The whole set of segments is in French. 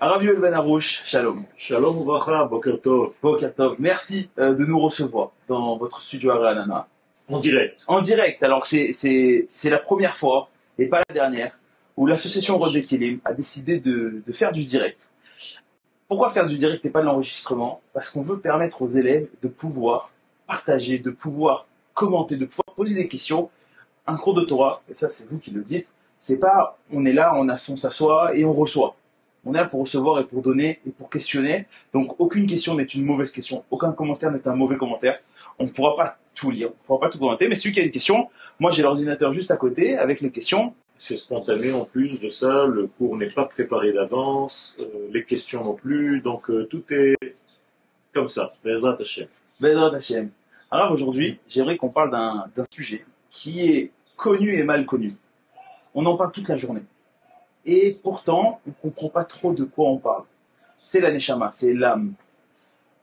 Ravi Ben Arouche, shalom. Shalom Uvracha, Boker Tov. Boker Tov. Merci euh, de nous recevoir dans votre studio à Nana. En direct. En direct. Alors c'est c'est c'est la première fois et pas la dernière où l'association Rod Kilim a décidé de, de faire du direct. Pourquoi faire du direct et pas de l'enregistrement? Parce qu'on veut permettre aux élèves de pouvoir partager, de pouvoir commenter, de pouvoir poser des questions. Un cours de Torah, et ça c'est vous qui le dites, c'est pas on est là, on, a, on s'assoit et on reçoit. On est là pour recevoir et pour donner et pour questionner. Donc aucune question n'est une mauvaise question, aucun commentaire n'est un mauvais commentaire. On ne pourra pas tout lire, on ne pourra pas tout commenter, mais celui qui a une question, moi j'ai l'ordinateur juste à côté avec les questions. C'est spontané en plus de ça, le cours n'est pas préparé d'avance, euh, les questions non plus, donc euh, tout est comme ça. Bezrat Hashem. Bezrat Hashem. Alors aujourd'hui, j'aimerais qu'on parle d'un sujet qui est connu et mal connu. On en parle toute la journée. Et pourtant, on ne comprend pas trop de quoi on parle. C'est la neshama, c'est l'âme.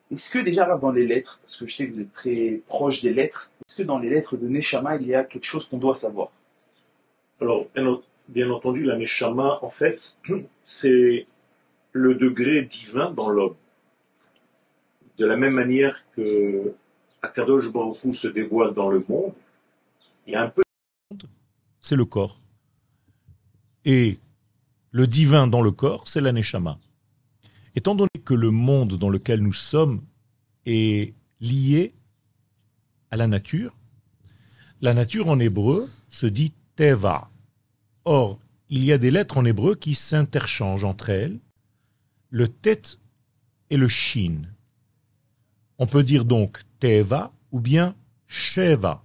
Est-ce que déjà dans les lettres, parce que je sais que vous êtes très proche des lettres, est-ce que dans les lettres de neshama, il y a quelque chose qu'on doit savoir? Alors, bien entendu, la neshama, en fait, c'est le degré divin dans l'homme. De la même manière que Akadosh Baruch se dévoile dans le monde, il y a un peu... C'est le corps. Et le divin dans le corps, c'est l'aneshama. Étant donné que le monde dans lequel nous sommes est lié à la nature, la nature en hébreu se dit teva. Or, il y a des lettres en hébreu qui s'interchangent entre elles, le tet et le shin. On peut dire donc teva ou bien sheva.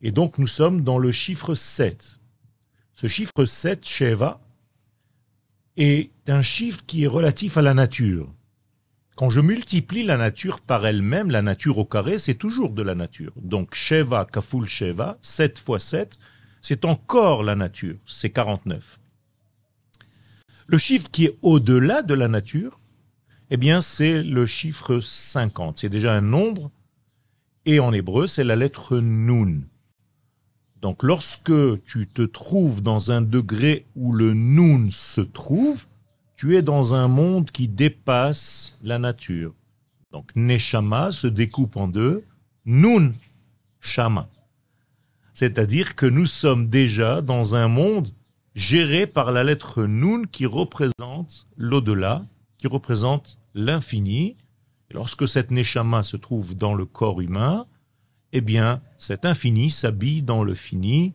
Et donc nous sommes dans le chiffre 7. Ce chiffre 7, sheva, est un chiffre qui est relatif à la nature. Quand je multiplie la nature par elle-même, la nature au carré, c'est toujours de la nature. Donc Sheva Kaful Sheva, 7 fois 7, c'est encore la nature, c'est 49. Le chiffre qui est au-delà de la nature, eh bien c'est le chiffre 50. C'est déjà un nombre, et en hébreu, c'est la lettre Nun. Donc lorsque tu te trouves dans un degré où le Nun se trouve, tu es dans un monde qui dépasse la nature. Donc Neshama se découpe en deux, Nun, Shama. C'est-à-dire que nous sommes déjà dans un monde géré par la lettre Nun qui représente l'au-delà, qui représente l'infini. Lorsque cette Neshama se trouve dans le corps humain, eh bien, cet infini s'habille dans le fini,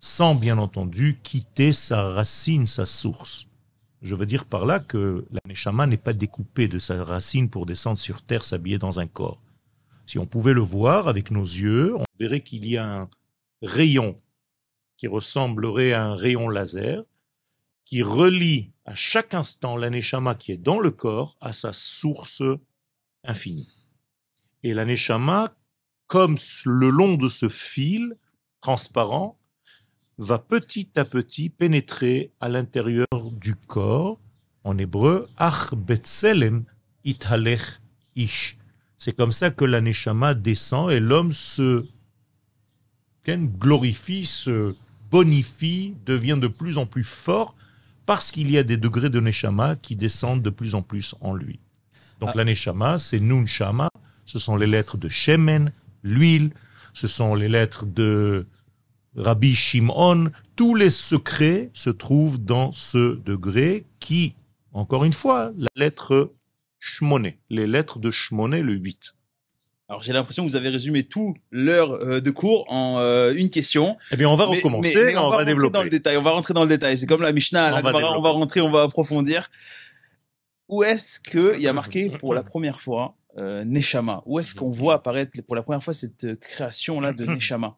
sans bien entendu quitter sa racine, sa source. Je veux dire par là que la Neshama n'est pas découpée de sa racine pour descendre sur terre s'habiller dans un corps. Si on pouvait le voir avec nos yeux, on verrait qu'il y a un rayon qui ressemblerait à un rayon laser, qui relie à chaque instant la Neshama qui est dans le corps à sa source infinie. Et la Neshama comme le long de ce fil transparent, va petit à petit pénétrer à l'intérieur du corps, en hébreu, Ach Betselem Ithalech Ish. C'est comme ça que la Neshama descend et l'homme se glorifie, se bonifie, devient de plus en plus fort parce qu'il y a des degrés de Neshama qui descendent de plus en plus en lui. Donc ah. la Neshama, c'est Nun Shama, ce sont les lettres de Shemen, l'huile, ce sont les lettres de Rabbi Shimon. Tous les secrets se trouvent dans ce degré qui, encore une fois, la lettre Shmoné, les lettres de Shmoné, le 8. Alors j'ai l'impression que vous avez résumé tout l'heure euh, de cours en euh, une question. Eh bien on va recommencer, on, va, développer. Dans le détail, on va rentrer dans le détail. C'est comme la Mishnah, on, va, on va rentrer, on va approfondir. Où est-ce qu'il y a marqué pour la première fois euh, Neshama. Où est-ce qu'on voit apparaître pour la première fois cette euh, création-là de Neshama?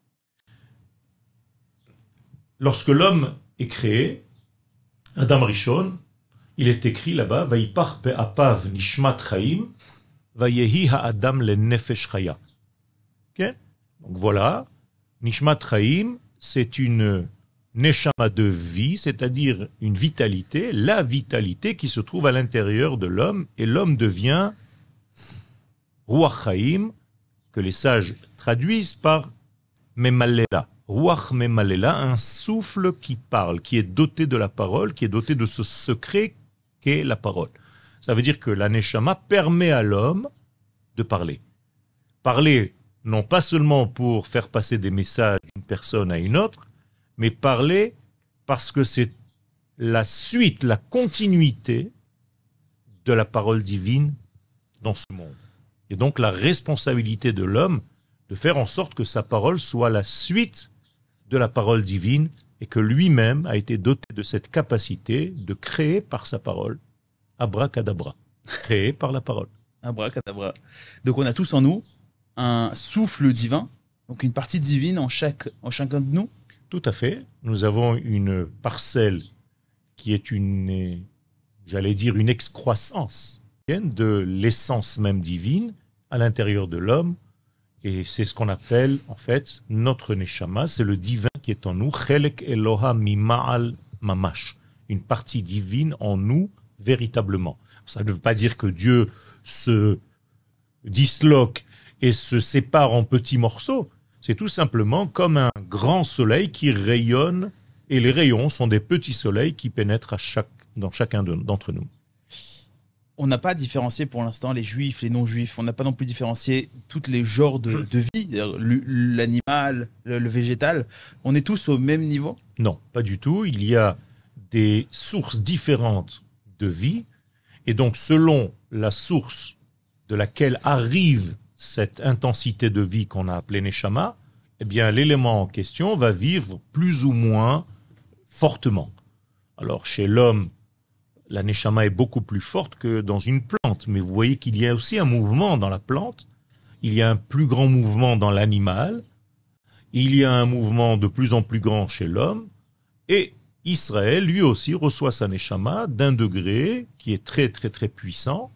Lorsque l'homme est créé, Adam Rishon, il est écrit là-bas, Vaipar apav nishmat chaim, vayehi ha'adam le nefesh chaya. Donc voilà, nishmat chaim, c'est une neshama de vie, c'est-à-dire une vitalité, la vitalité qui se trouve à l'intérieur de l'homme, et l'homme devient Ruach que les sages traduisent par Memalela. Ruach Memalela, un souffle qui parle, qui est doté de la parole, qui est doté de ce secret qu'est la parole. Ça veut dire que la neshama permet à l'homme de parler. Parler non pas seulement pour faire passer des messages d'une personne à une autre, mais parler parce que c'est la suite, la continuité de la parole divine dans ce monde. Et donc la responsabilité de l'homme de faire en sorte que sa parole soit la suite de la parole divine et que lui-même a été doté de cette capacité de créer par sa parole, abracadabra, créé par la parole. Abracadabra. Donc on a tous en nous un souffle divin, donc une partie divine en, chaque, en chacun de nous. Tout à fait. Nous avons une parcelle qui est une, j'allais dire, une excroissance de l'essence même divine à l'intérieur de l'homme. Et c'est ce qu'on appelle, en fait, notre neshama, c'est le divin qui est en nous, chelek Eloha Mima'al Mamash, une partie divine en nous, véritablement. Ça ne veut pas dire que Dieu se disloque et se sépare en petits morceaux. C'est tout simplement comme un grand soleil qui rayonne et les rayons sont des petits soleils qui pénètrent à chaque, dans chacun d'entre nous. On n'a pas différencié pour l'instant les juifs, les non-juifs. On n'a pas non plus différencié tous les genres de, vie, l'animal, le, végétal. On est tous au même niveau? Non, pas du tout. Il y a des sources différentes de vie. Et donc, selon la source de laquelle arrive cette intensité de vie qu'on a appelée Neshama, eh bien, l'élément en question va vivre plus ou moins fortement. Alors, chez l'homme, la Neshama est beaucoup plus forte que dans une plante, mais vous voyez qu'il y a aussi un mouvement dans la plante, il y a un plus grand mouvement dans l'animal, il y a un mouvement de plus en plus grand chez l'homme, et Israël, lui aussi, reçoit sa Neshama d'un degré qui est très très très puissant.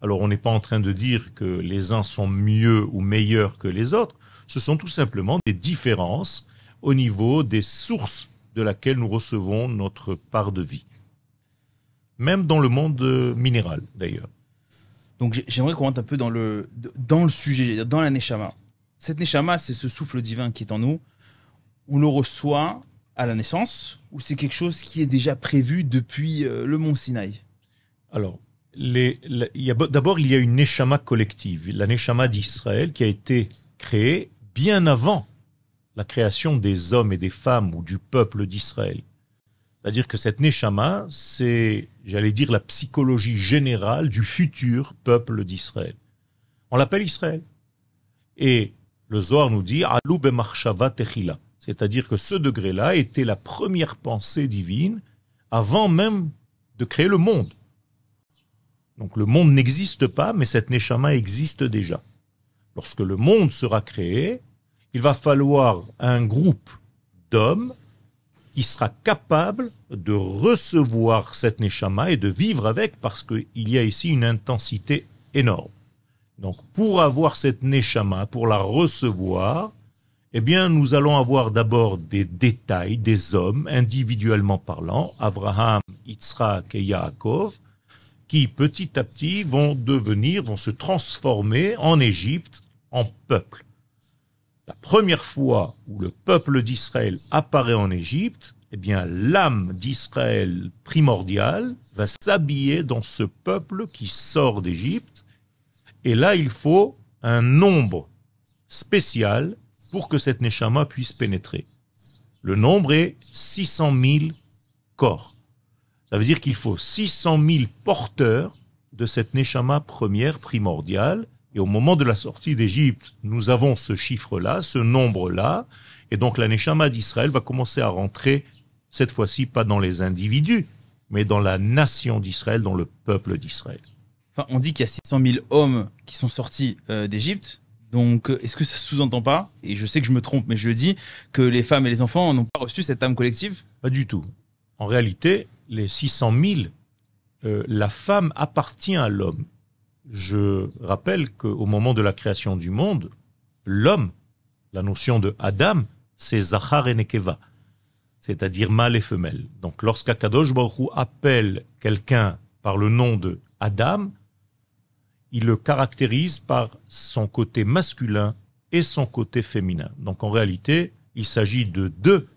Alors on n'est pas en train de dire que les uns sont mieux ou meilleurs que les autres, ce sont tout simplement des différences au niveau des sources de laquelle nous recevons notre part de vie. Même dans le monde minéral, d'ailleurs. Donc j'aimerais qu'on rentre un peu dans le, dans le sujet, dans la Neshama. Cette Neshama, c'est ce souffle divin qui est en nous. On le reçoit à la naissance ou c'est quelque chose qui est déjà prévu depuis euh, le mont Sinaï? Alors, d'abord, il y a une Neshama collective, la Neshama d'Israël qui a été créée bien avant la création des hommes et des femmes ou du peuple d'Israël. C'est-à-dire que cette Neshama, c'est, j'allais dire, la psychologie générale du futur peuple d'Israël. On l'appelle Israël. Et le Zohar nous dit, Alou techila. C'est-à-dire que ce degré-là était la première pensée divine avant même de créer le monde. Donc le monde n'existe pas, mais cette Neshama existe déjà. Lorsque le monde sera créé, il va falloir un groupe d'hommes qui sera capable de recevoir cette neshama et de vivre avec parce qu'il y a ici une intensité énorme. Donc, pour avoir cette neshama, pour la recevoir, eh bien, nous allons avoir d'abord des détails des hommes, individuellement parlant, Abraham, Yitzhak et Yaakov, qui petit à petit vont devenir, vont se transformer en Égypte en peuple la première fois où le peuple d'Israël apparaît en Égypte, eh bien, l'âme d'Israël primordiale va s'habiller dans ce peuple qui sort d'Égypte. Et là, il faut un nombre spécial pour que cette Neshama puisse pénétrer. Le nombre est 600 000 corps. Ça veut dire qu'il faut 600 000 porteurs de cette Neshama première primordiale et au moment de la sortie d'Égypte, nous avons ce chiffre-là, ce nombre-là, et donc la Neshama d'Israël va commencer à rentrer, cette fois-ci pas dans les individus, mais dans la nation d'Israël, dans le peuple d'Israël. Enfin, on dit qu'il y a 600 000 hommes qui sont sortis euh, d'Égypte. Donc, euh, est-ce que ça sous-entend pas, et je sais que je me trompe, mais je le dis, que les femmes et les enfants n'ont pas reçu cette âme collective? Pas du tout. En réalité, les 600 000, euh, la femme appartient à l'homme je rappelle qu'au moment de la création du monde, l'homme, la notion de Adam, c'est Zachar et Nekeva, c'est-à-dire mâle et femelle. Donc lorsqu'Akadosh Baruch appelle quelqu'un par le nom de Adam, il le caractérise par son côté masculin et son côté féminin. Donc en réalité, il s'agit de deux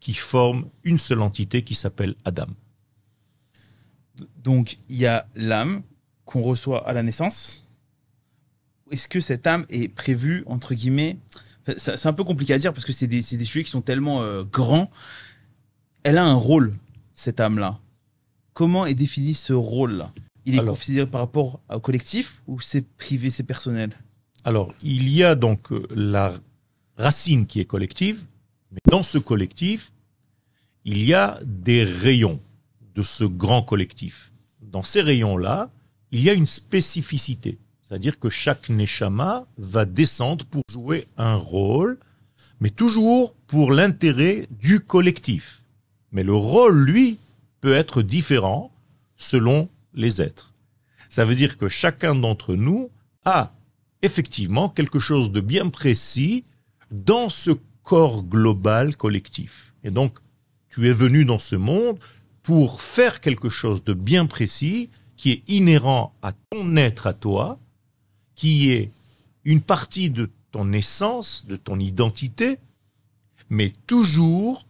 qui forment une seule entité qui s'appelle Adam. Donc, il y a l'âme qu'on reçoit à la naissance. Est-ce que cette âme est prévue, entre guillemets, c'est un peu compliqué à dire parce que c'est des, des sujets qui sont tellement euh, grands. Elle a un rôle, cette âme-là. Comment est défini ce rôle-là? Il est Alors. considéré par rapport au collectif ou c'est privé, c'est personnel? Alors, il y a donc euh, la racine qui est collective, mais dans ce collectif, il y a des rayons de ce grand collectif. Dans ces rayons-là, il y a une spécificité. C'est-à-dire que chaque Neshama va descendre pour jouer un rôle, mais toujours pour l'intérêt du collectif. Mais le rôle, lui, peut être différent selon les êtres. Ça veut dire que chacun d'entre nous a effectivement quelque chose de bien précis dans ce corps global collectif. Et donc, tu es venu dans ce monde pour faire quelque chose de bien précis qui est inhérent à ton être à toi, qui est une partie de ton essence, de ton identité, mais toujours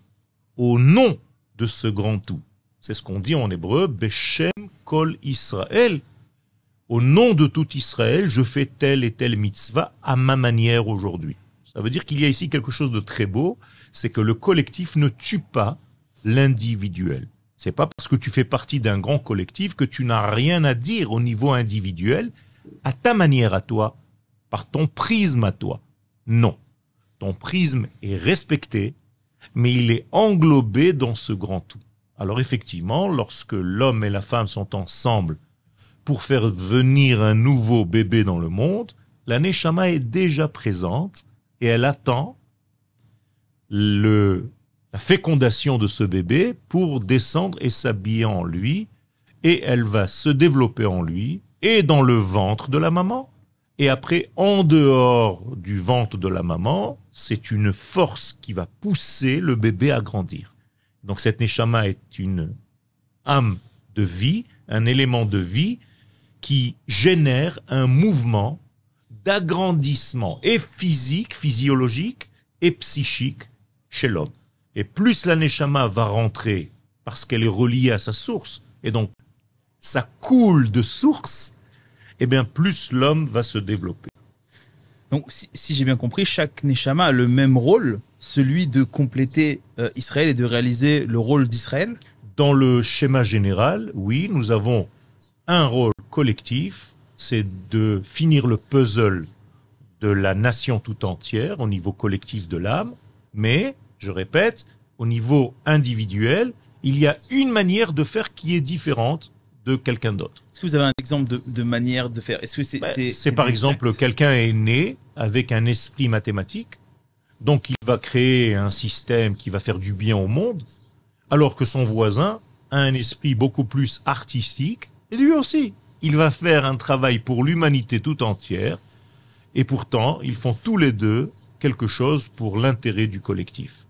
au nom de ce grand tout. C'est ce qu'on dit en hébreu, Beshem Kol Israël. Au nom de tout Israël, je fais telle et telle mitzvah à ma manière aujourd'hui. Ça veut dire qu'il y a ici quelque chose de très beau, c'est que le collectif ne tue pas l'individuel. C'est pas parce que tu fais partie d'un grand collectif que tu n'as rien à dire au niveau individuel, à ta manière à toi, par ton prisme à toi. Non. Ton prisme est respecté, mais il est englobé dans ce grand tout. Alors effectivement, lorsque l'homme et la femme sont ensemble pour faire venir un nouveau bébé dans le monde, la Neshama est déjà présente et elle attend le, la fécondation de ce bébé pour descendre et s'habiller en lui et elle va se développer en lui et dans le ventre de la maman et après en dehors du ventre de la maman, c'est une force qui va pousser le bébé à grandir. Donc cette Neshama est une âme de vie, un élément de vie qui génère un mouvement d'agrandissement et physique, physiologique et psychique chez l'homme. Et plus la Neshama va rentrer parce qu'elle est reliée à sa source, et donc ça coule de source, et bien plus l'homme va se développer. Donc, si, si j'ai bien compris, chaque Neshama a le même rôle, celui de compléter euh, Israël et de réaliser le rôle d'Israël? Dans le schéma général, oui, nous avons un rôle collectif, c'est de finir le puzzle de la nation tout entière au niveau collectif de l'âme, mais, je répète, au niveau individuel, il y a une manière de faire qui est différente de quelqu'un d'autre. Est-ce que vous avez un exemple de, de manière de faire? Est-ce que c'est Ben, c'est- C'est par exemple quelqu'un est né avec un esprit mathématique, donc il va créer un système qui va faire du bien au monde, alors que son voisin a un esprit beaucoup plus artistique, et lui aussi, il va faire un travail pour l'humanité tout entière, et pourtant, ils font tous les deux quelque chose pour l'intérêt du collectif.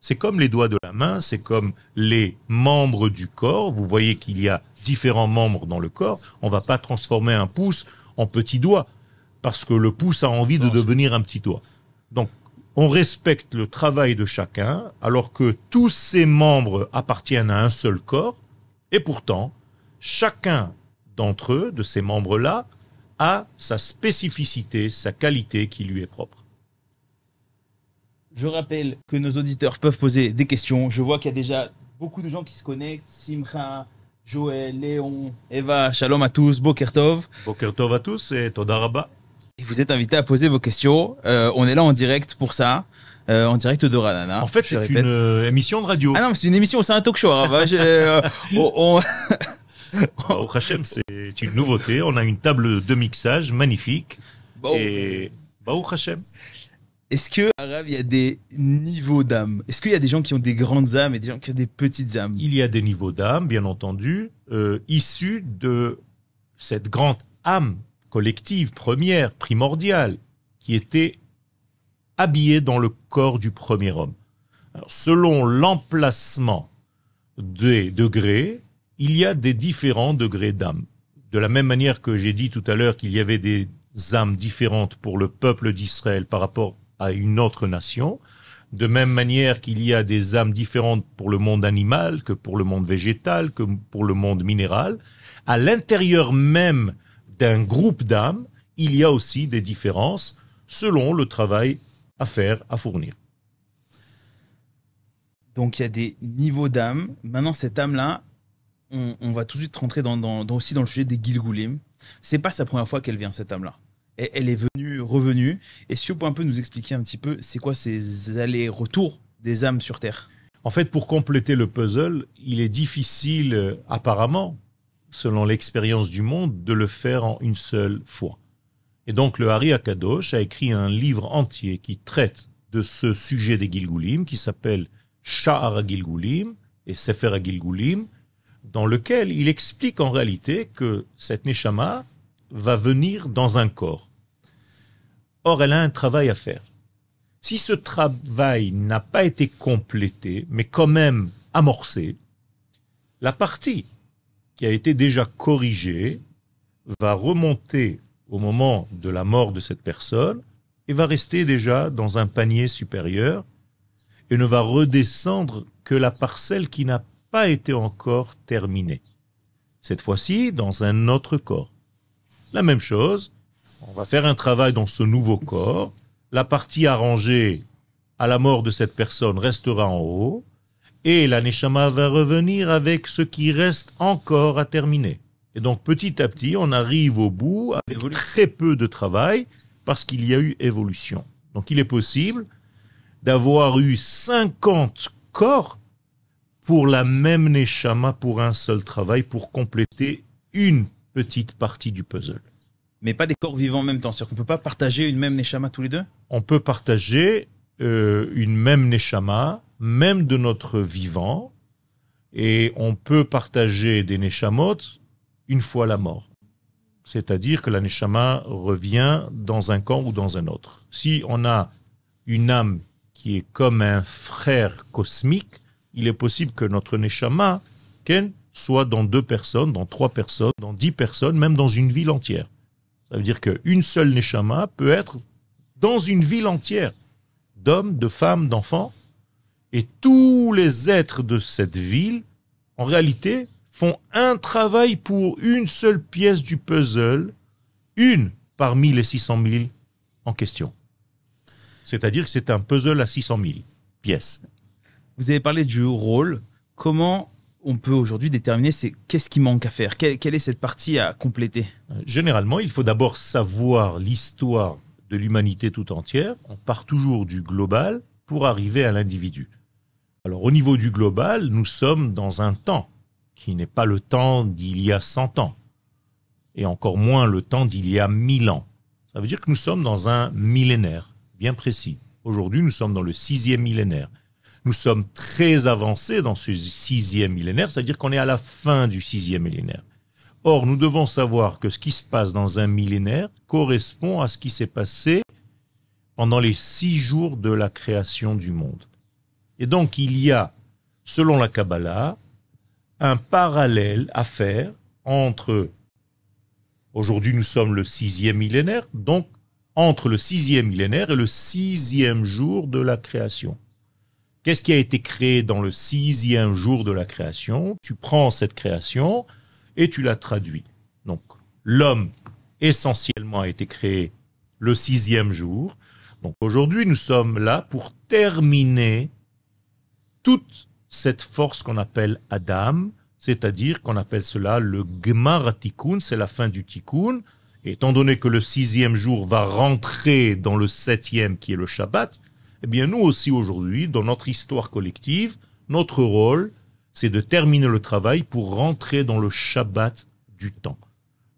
C'est comme les doigts de la main, c'est comme les membres du corps. Vous voyez qu'il y a différents membres dans le corps. On va pas transformer un pouce en petit doigt parce que le pouce a envie de Non, devenir un petit doigt. Donc, on respecte le travail de chacun alors que tous ces membres appartiennent à un seul corps et pourtant, chacun d'entre eux, de ces membres-là, a sa spécificité, sa qualité qui lui est propre. Je rappelle que nos auditeurs peuvent poser des questions. Je vois qu'il y a déjà beaucoup de gens qui se connectent. Simcha, Joël, Léon, Eva, shalom à tous, Bokertov. Boker tov à tous et toda rabba. Et vous êtes invités à poser vos questions. Euh, on est là en direct pour ça, euh, en direct de Ranana. En fait, c'est une euh, émission de radio. Ah non, mais c'est une émission, c'est un talk show. hein. Bah, je- euh, on- on- Au Hachem, c'est une nouveauté. On a une table de mixage magnifique. Bon. Et Baruch Hashem. Est-ce que, Arabe, il y a des niveaux d'âme? Est-ce qu'il y a des gens qui ont des grandes âmes et des gens qui ont des petites âmes? Il y a des niveaux d'âme, bien entendu, euh, issus de cette grande âme collective, première, primordiale, qui était habillée dans le corps du premier homme. Selon l'emplacement des degrés, il y a des différents degrés d'âme. De la même manière que j'ai dit tout à l'heure qu'il y avait des âmes différentes pour le peuple d'Israël par rapport à une autre nation, De même manière qu'il y a des âmes différentes pour le monde animal que pour le monde végétal, que pour le monde minéral, à l'intérieur même d'un groupe d'âmes, il y a aussi des différences selon le travail à faire, à fournir. Donc il y a des niveaux d'âme. Maintenant, cette âme-là, on, va tout de suite rentrer dans, dans- dans- aussi dans le sujet des Gilgulim. C'est pas sa première fois qu'elle vient, cette âme-là. Elle est venue, revenue. Et si vous pouvez un peu nous expliquer un petit peu, c'est quoi ces allers-retours des âmes sur Terre? En fait, pour compléter le puzzle, il est difficile, apparemment, selon l'expérience du monde, de le faire en une seule fois. Et donc, le Hari Akadosh a écrit un livre entier qui traite de ce sujet des Gilgulim, qui s'appelle Sha'ar Gilgulim et Sefer Gilgulim, dans lequel il explique en réalité que cette Neshama va venir dans un corps. Or, elle a un travail à faire. Si ce travail n'a pas été complété, mais quand même amorcé, la partie qui a été déjà corrigée va remonter au moment de la mort de cette personne et va rester déjà dans un panier supérieur et ne va redescendre que la parcelle qui n'a pas été encore terminée. Cette fois-ci, dans un autre corps. La même chose, on va faire un travail dans ce nouveau corps, la partie arrangée à la mort de cette personne restera en haut, et la Neshama va revenir avec ce qui reste encore à terminer. Et donc petit à petit, on arrive au bout avec Évolu- très peu de travail parce qu'il y a eu évolution. Donc il est possible d'avoir eu 50 corps pour la même Neshama pour un seul travail pour compléter une petite partie du puzzle. Mais pas des corps vivants en même temps. C'est-à-dire qu'on peut pas partager une même Neshama tous les deux? On peut partager euh, une même neshama, même de notre vivant, et on peut partager des neshamot une fois la mort. C'est-à-dire que la neshama revient dans un camp ou dans un autre. Si on a une âme qui est comme un frère cosmique, il est possible que notre neshama Ken, soit dans deux personnes, dans trois personnes, dans dix personnes, même dans une ville entière. Ça veut dire qu'une seule neshama peut être dans une ville entière d'hommes, de femmes, d'enfants, et tous les êtres de cette ville, en réalité, font un travail pour une seule pièce du puzzle, une parmi les 600 000 en question. C'est-à-dire que c'est un puzzle à 600 000 pièces. Vous avez parlé du rôle. Comment on peut aujourd'hui déterminer c'est qu'est-ce qui manque à faire quelle, quelle est cette partie à compléter? Généralement, il faut d'abord savoir l'histoire de l'humanité tout entière. On part toujours du global pour arriver à l'individu. Alors au niveau du global, nous sommes dans un temps qui n'est pas le temps d'il y a 100 ans, et encore moins le temps d'il y a 1000 ans. Ça veut dire que nous sommes dans un millénaire bien précis. Aujourd'hui, nous sommes dans le sixième millénaire. Nous sommes très avancés dans ce sixième millénaire, c'est-à-dire qu'on est à la fin du sixième millénaire. Or, nous devons savoir que ce qui se passe dans un millénaire correspond à ce qui s'est passé pendant les six jours de la création du monde. Et donc, il y a, selon la Kabbalah, un parallèle à faire entre, aujourd'hui nous sommes le sixième millénaire, donc entre le sixième millénaire et le sixième jour de la création. Qu'est-ce qui a été créé dans le sixième jour de la création? Tu prends cette création et tu la traduis. Donc, l'homme essentiellement a été créé le sixième jour. Donc aujourd'hui, nous sommes là pour terminer toute cette force qu'on appelle Adam, c'est-à-dire qu'on appelle cela le Gemara Tikkun, c'est la fin du Tikkun. Étant donné que le sixième jour va rentrer dans le septième qui est le Shabbat, eh bien nous aussi aujourd'hui, dans notre histoire collective, notre rôle, c'est de terminer le travail pour rentrer dans le Shabbat du temps.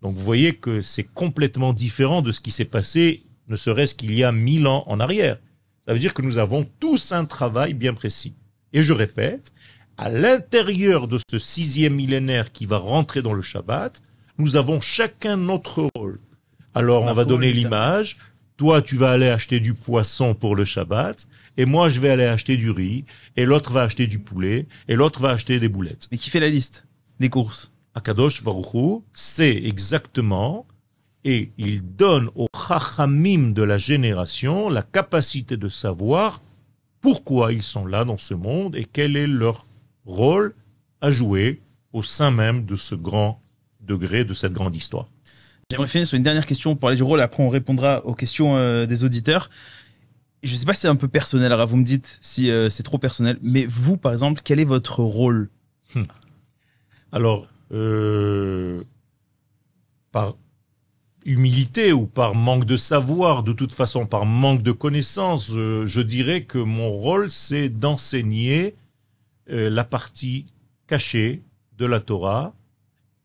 Donc vous voyez que c'est complètement différent de ce qui s'est passé, ne serait-ce qu'il y a mille ans en arrière. Ça veut dire que nous avons tous un travail bien précis. Et je répète, à l'intérieur de ce sixième millénaire qui va rentrer dans le Shabbat, nous avons chacun notre rôle. Alors on va donner l'image, toi tu vas aller acheter du poisson pour le Shabbat, et moi je vais aller acheter du riz, et l'autre va acheter du poulet, et l'autre va acheter des boulettes. Mais qui fait la liste des courses? Akadosh Baruch Hu sait exactement et il donne aux chachamim de la génération la capacité de savoir pourquoi ils sont là dans ce monde et quel est leur rôle à jouer au sein même de ce grand degré, de cette grande histoire. J'aimerais finir sur une dernière question pour aller du rôle, après on répondra aux questions euh, des auditeurs. Je sais pas si c'est un peu personnel, alors vous me dites si euh, c'est trop personnel, mais vous, par exemple, quel est votre rôle Alors, euh, par humilité ou par manque de savoir, de toute façon par manque de connaissances, je dirais que mon rôle c'est d'enseigner la partie cachée de la Torah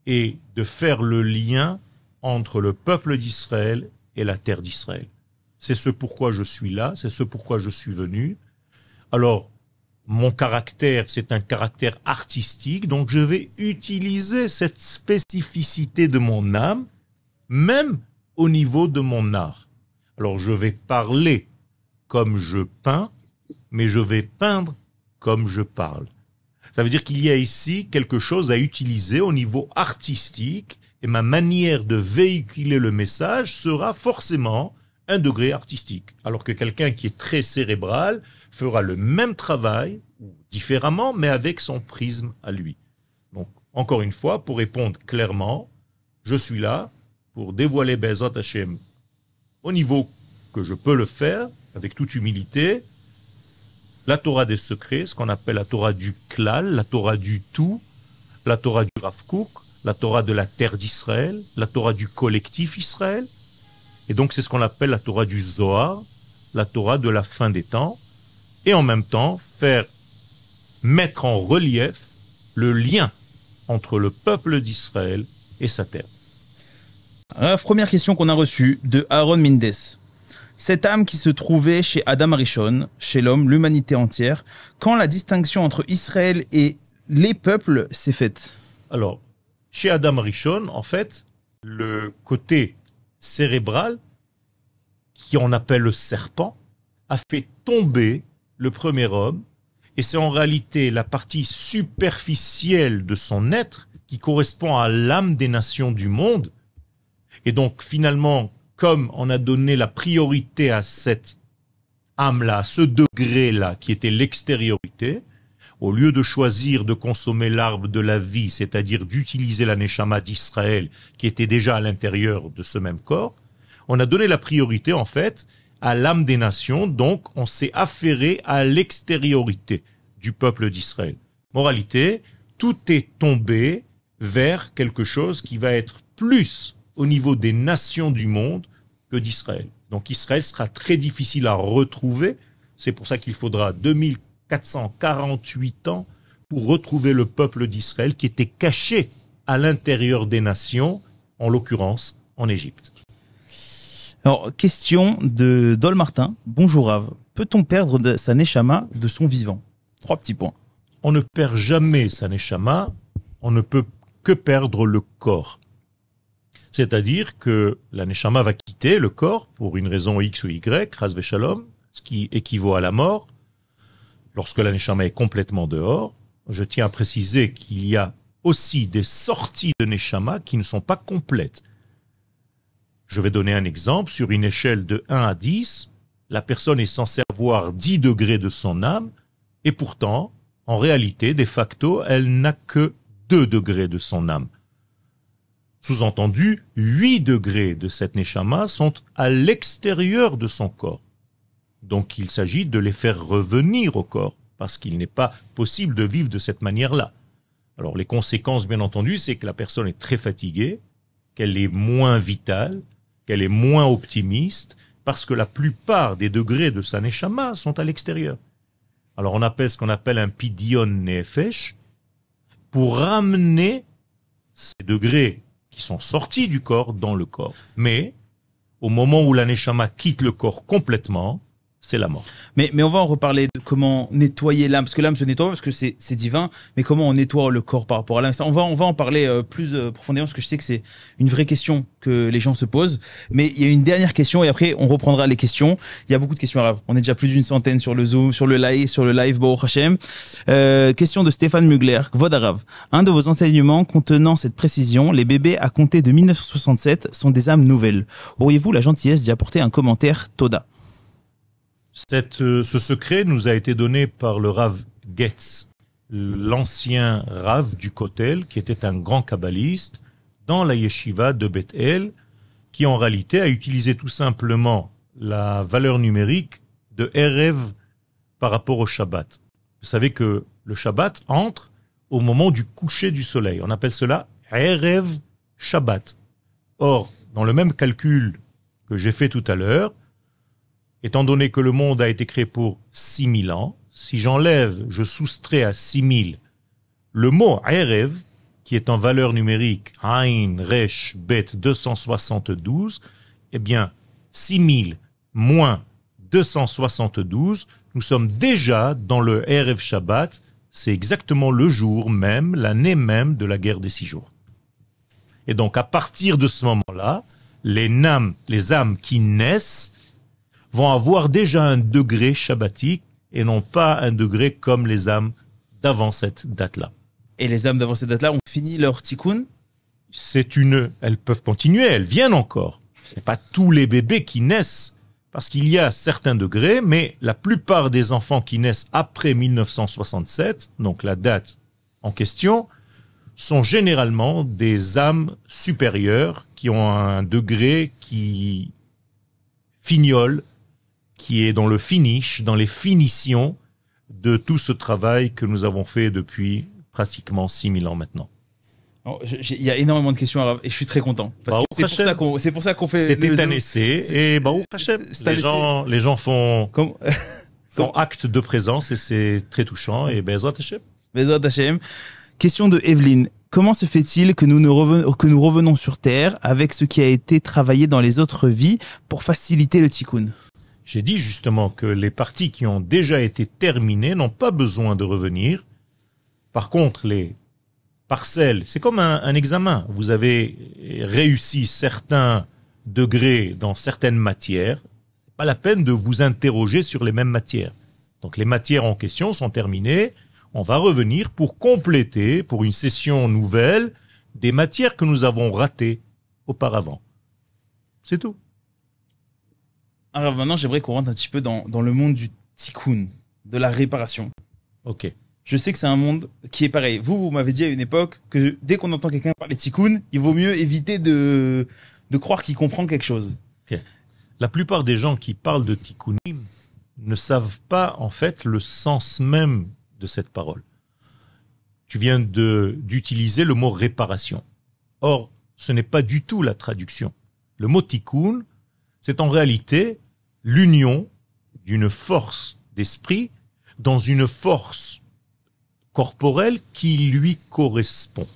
et de faire le lien entre le peuple d'Israël et la terre d'Israël. C'est ce pourquoi je suis là, c'est ce pourquoi je suis venu. Alors, mon caractère, c'est un caractère artistique, donc je vais utiliser cette spécificité de mon âme, même au niveau de mon art. Alors je vais parler comme je peins, mais je vais peindre comme je parle. Ça veut dire qu'il y a ici quelque chose à utiliser au niveau artistique, et ma manière de véhiculer le message sera forcément un degré artistique. Alors que quelqu'un qui est très cérébral fera le même travail, différemment, mais avec son prisme à lui. Donc, encore une fois, pour répondre clairement, je suis là pour dévoiler Bezat Hashem au niveau que je peux le faire, avec toute humilité, la Torah des secrets, ce qu'on appelle la Torah du klal, la Torah du tout, la Torah du Rav Kook, la Torah de la terre d'Israël, la Torah du collectif Israël, et donc c'est ce qu'on appelle la Torah du Zohar, la Torah de la fin des temps, et en même temps faire mettre en relief le lien entre le peuple d'Israël et sa terre. Raph, première question qu'on a reçue de Aaron Mindes. Cette âme qui se trouvait chez Adam Arishon, chez l'homme, l'humanité entière, quand la distinction entre Israël et les peuples s'est faite? Alors, chez Adam Rishon, en fait, le côté cérébral, qui on appelle le serpent, a fait tomber le premier homme, et c'est en réalité la partie superficielle de son être qui correspond à l'âme des nations du monde. Et donc, finalement, comme on a donné la priorité à cette âme-là, à ce degré-là, qui était l'extériorité, au lieu de choisir de consommer l'arbre de la vie, c'est-à-dire d'utiliser la neshama d'Israël, qui était déjà à l'intérieur de ce même corps, on a donné la priorité, en fait, à l'âme des nations, donc on s'est affairé à l'extériorité du peuple d'Israël. Moralité, tout est tombé vers quelque chose qui va être plus au niveau des nations du monde que d'Israël. Donc Israël sera très difficile à retrouver. C'est pour ça qu'il faudra 2448 ans pour retrouver le peuple d'Israël qui était caché à l'intérieur des nations, en l'occurrence en Égypte. Alors, question de Dol Martin. Bonjour Rav. Peut-on perdre de sa neshama de son vivant? Trois petits points. On ne perd jamais sa neshama, on ne peut que perdre le corps. C'est-à-dire que la neshama va quitter le corps pour une raison X ou Y, ras shalom, ce qui équivaut à la mort. Lorsque la neshama est complètement dehors, je tiens à préciser qu'il y a aussi des sorties de neshama qui ne sont pas complètes. Je vais donner un exemple. Sur une échelle de 1 à 10, la personne est censée avoir 10 degrés de son âme, et pourtant, en réalité, de facto, elle n'a que 2 degrés de son âme. Sous-entendu, 8 degrés de cette neshama sont à l'extérieur de son corps. Donc il s'agit de les faire revenir au corps, parce qu'il n'est pas possible de vivre de cette manière-là. Alors les conséquences, bien entendu, c'est que la personne est très fatiguée, qu'elle est moins vitale, qu'elle est moins optimiste, parce que la plupart des degrés de sa neshama sont à l'extérieur. Alors on appelle ce qu'on appelle un pidion nefesh, pour ramener ces degrés qui sont sortis du corps dans le corps. Mais, au moment où la neshama quitte le corps complètement, c'est la mort. Mais, mais on va en reparler de comment nettoyer l'âme, parce que l'âme se nettoie parce que c'est, divin, mais comment on nettoie le corps par rapport à l'âme. On va, on va en parler euh, plus euh, profondément, parce que je sais que c'est une vraie question que les gens se posent. Mais il y a une dernière question, et après on reprendra les questions. Il y a beaucoup de questions arabes. On est déjà plus d'une centaine sur le Zoom, sur le live, sur le live, Baruch Hashem. Euh, question de Stéphane Mugler, Kvod Arav. Un de vos enseignements contenant cette précision, les bébés à compter de 1967 sont des âmes nouvelles. Auriez-vous la gentillesse d'y apporter un commentaire Toda? Euh, ce secret nous a été donné par le Rav Getz, l'ancien Rav du Kotel, qui était un grand kabbaliste dans la yeshiva de Bethel, qui en réalité a utilisé tout simplement la valeur numérique de Erev par rapport au Shabbat. Vous savez que le Shabbat entre au moment du coucher du soleil. On appelle cela Erev Shabbat. Or, dans le même calcul que j'ai fait tout à l'heure, étant donné que le monde a été créé pour 6000 ans, si j'enlève, je soustrais à 6000 le mot Erev, qui est en valeur numérique Ein, Resh, Bet 272, eh bien, 6000 moins 272, nous sommes déjà dans le Erev Shabbat, c'est exactement le jour même, l'année même de la guerre des six jours. Et donc, à partir de ce moment-là, les les âmes qui naissent vont avoir déjà un degré shabbatique et non pas un degré comme les âmes d'avant cette date-là. Et les âmes d'avant cette date-là ont fini leur tikkun C'est une, elles peuvent continuer, elles viennent encore. Ce n'est pas tous les bébés qui naissent parce qu'il y a certains degrés, mais la plupart des enfants qui naissent après 1967, donc la date en question, sont généralement des âmes supérieures qui ont un degré qui fignole, qui est dans le finish, dans les finitions de tout ce travail que nous avons fait depuis pratiquement 6000 ans maintenant. Il y a énormément de questions et je suis très content. Que c'est pour ça qu'on c'est pour ça qu'on fait. C'était un essai et un les gens, les gens font, Comme font acte de présence et c'est très touchant et Bezrat Hashem. Bezrat Hashem. Question de Evelyne. Comment se fait-il que nous, ne reven- que nous revenons sur Terre avec ce qui a été travaillé dans les autres vies pour faciliter le tikkun? J'ai dit justement que les parties qui ont déjà été terminées n'ont pas besoin de revenir. Par contre, les parcelles, c'est comme un, examen. Vous avez réussi certains degrés dans certaines matières. Pas la peine de vous interroger sur les mêmes matières. Donc les matières en question sont terminées. On va revenir pour compléter, pour une session nouvelle, des matières que nous avons ratées auparavant. C'est tout. Alors maintenant, j'aimerais qu'on rentre un petit peu dans, dans le monde du tikkun, de la réparation. Ok. Je sais que c'est un monde qui est pareil. Vous, vous m'avez dit à une époque que dès qu'on entend quelqu'un parler tikkun, il vaut mieux éviter de, de croire qu'il comprend quelque chose. La plupart des gens qui parlent de tikkunim ne savent pas en fait le sens même de cette parole. Tu viens de d'utiliser le mot réparation. Or, ce n'est pas du tout la traduction. Le mot tikkun, c'est en réalité l'union d'une force d'esprit dans une force corporelle qui lui correspond.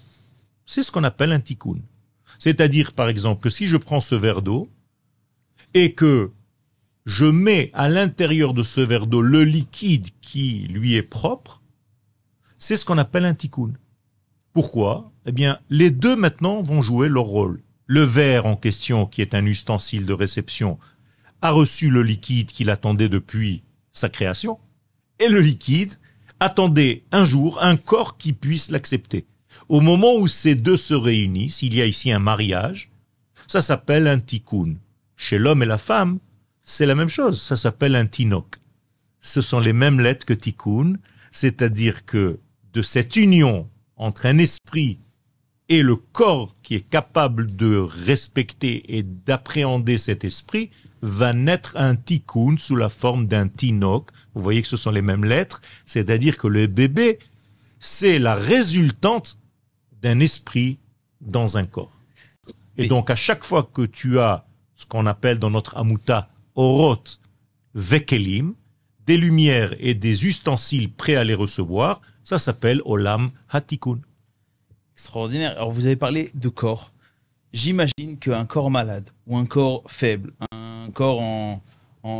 C'est ce qu'on appelle un tikkun. C'est-à-dire, par exemple, que si je prends ce verre d'eau et que je mets à l'intérieur de ce verre d'eau le liquide qui lui est propre, c'est ce qu'on appelle un tikkun. Pourquoi? Eh bien, les deux maintenant vont jouer leur rôle. Le verre en question, qui est un ustensile de réception, a reçu le liquide qu'il attendait depuis sa création, et le liquide attendait un jour un corps qui puisse l'accepter. Au moment où ces deux se réunissent, il y a ici un mariage, ça s'appelle un tikkun. Chez l'homme et la femme, c'est la même chose, ça s'appelle un tinok. Ce sont les mêmes lettres que tikkun, c'est-à-dire que de cette union entre un esprit et le corps qui est capable de respecter et d'appréhender cet esprit, va naître un tikkun sous la forme d'un tinok. Vous voyez que ce sont les mêmes lettres, c'est-à-dire que le bébé, c'est la résultante d'un esprit dans un corps. Et donc à chaque fois que tu as ce qu'on appelle dans notre amuta orot vekelim, des lumières et des ustensiles prêts à les recevoir, ça s'appelle olam hatikun. Extraordinaire. Alors vous avez parlé de corps. J'imagine qu'un corps malade ou un corps faible, un corps en,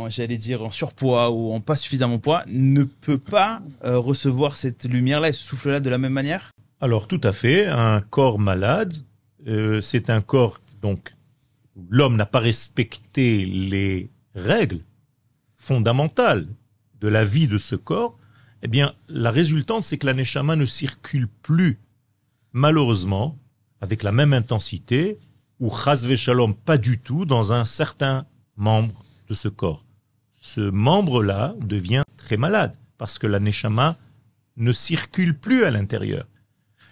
j'allais dire en surpoids ou en pas suffisamment poids, ne peut pas euh, recevoir cette lumière-là et ce souffle-là de la même manière? Alors tout à fait, un corps malade, euh, c'est un corps donc l'homme n'a pas respecté les règles fondamentales de la vie de ce corps. Eh bien, la résultante, c'est que la neshama ne circule plus, malheureusement, avec la même intensité, ou chas shalom pas du tout dans un certain membre de ce corps. ce membre-là devient très malade parce que la neshama ne circule plus à l'intérieur.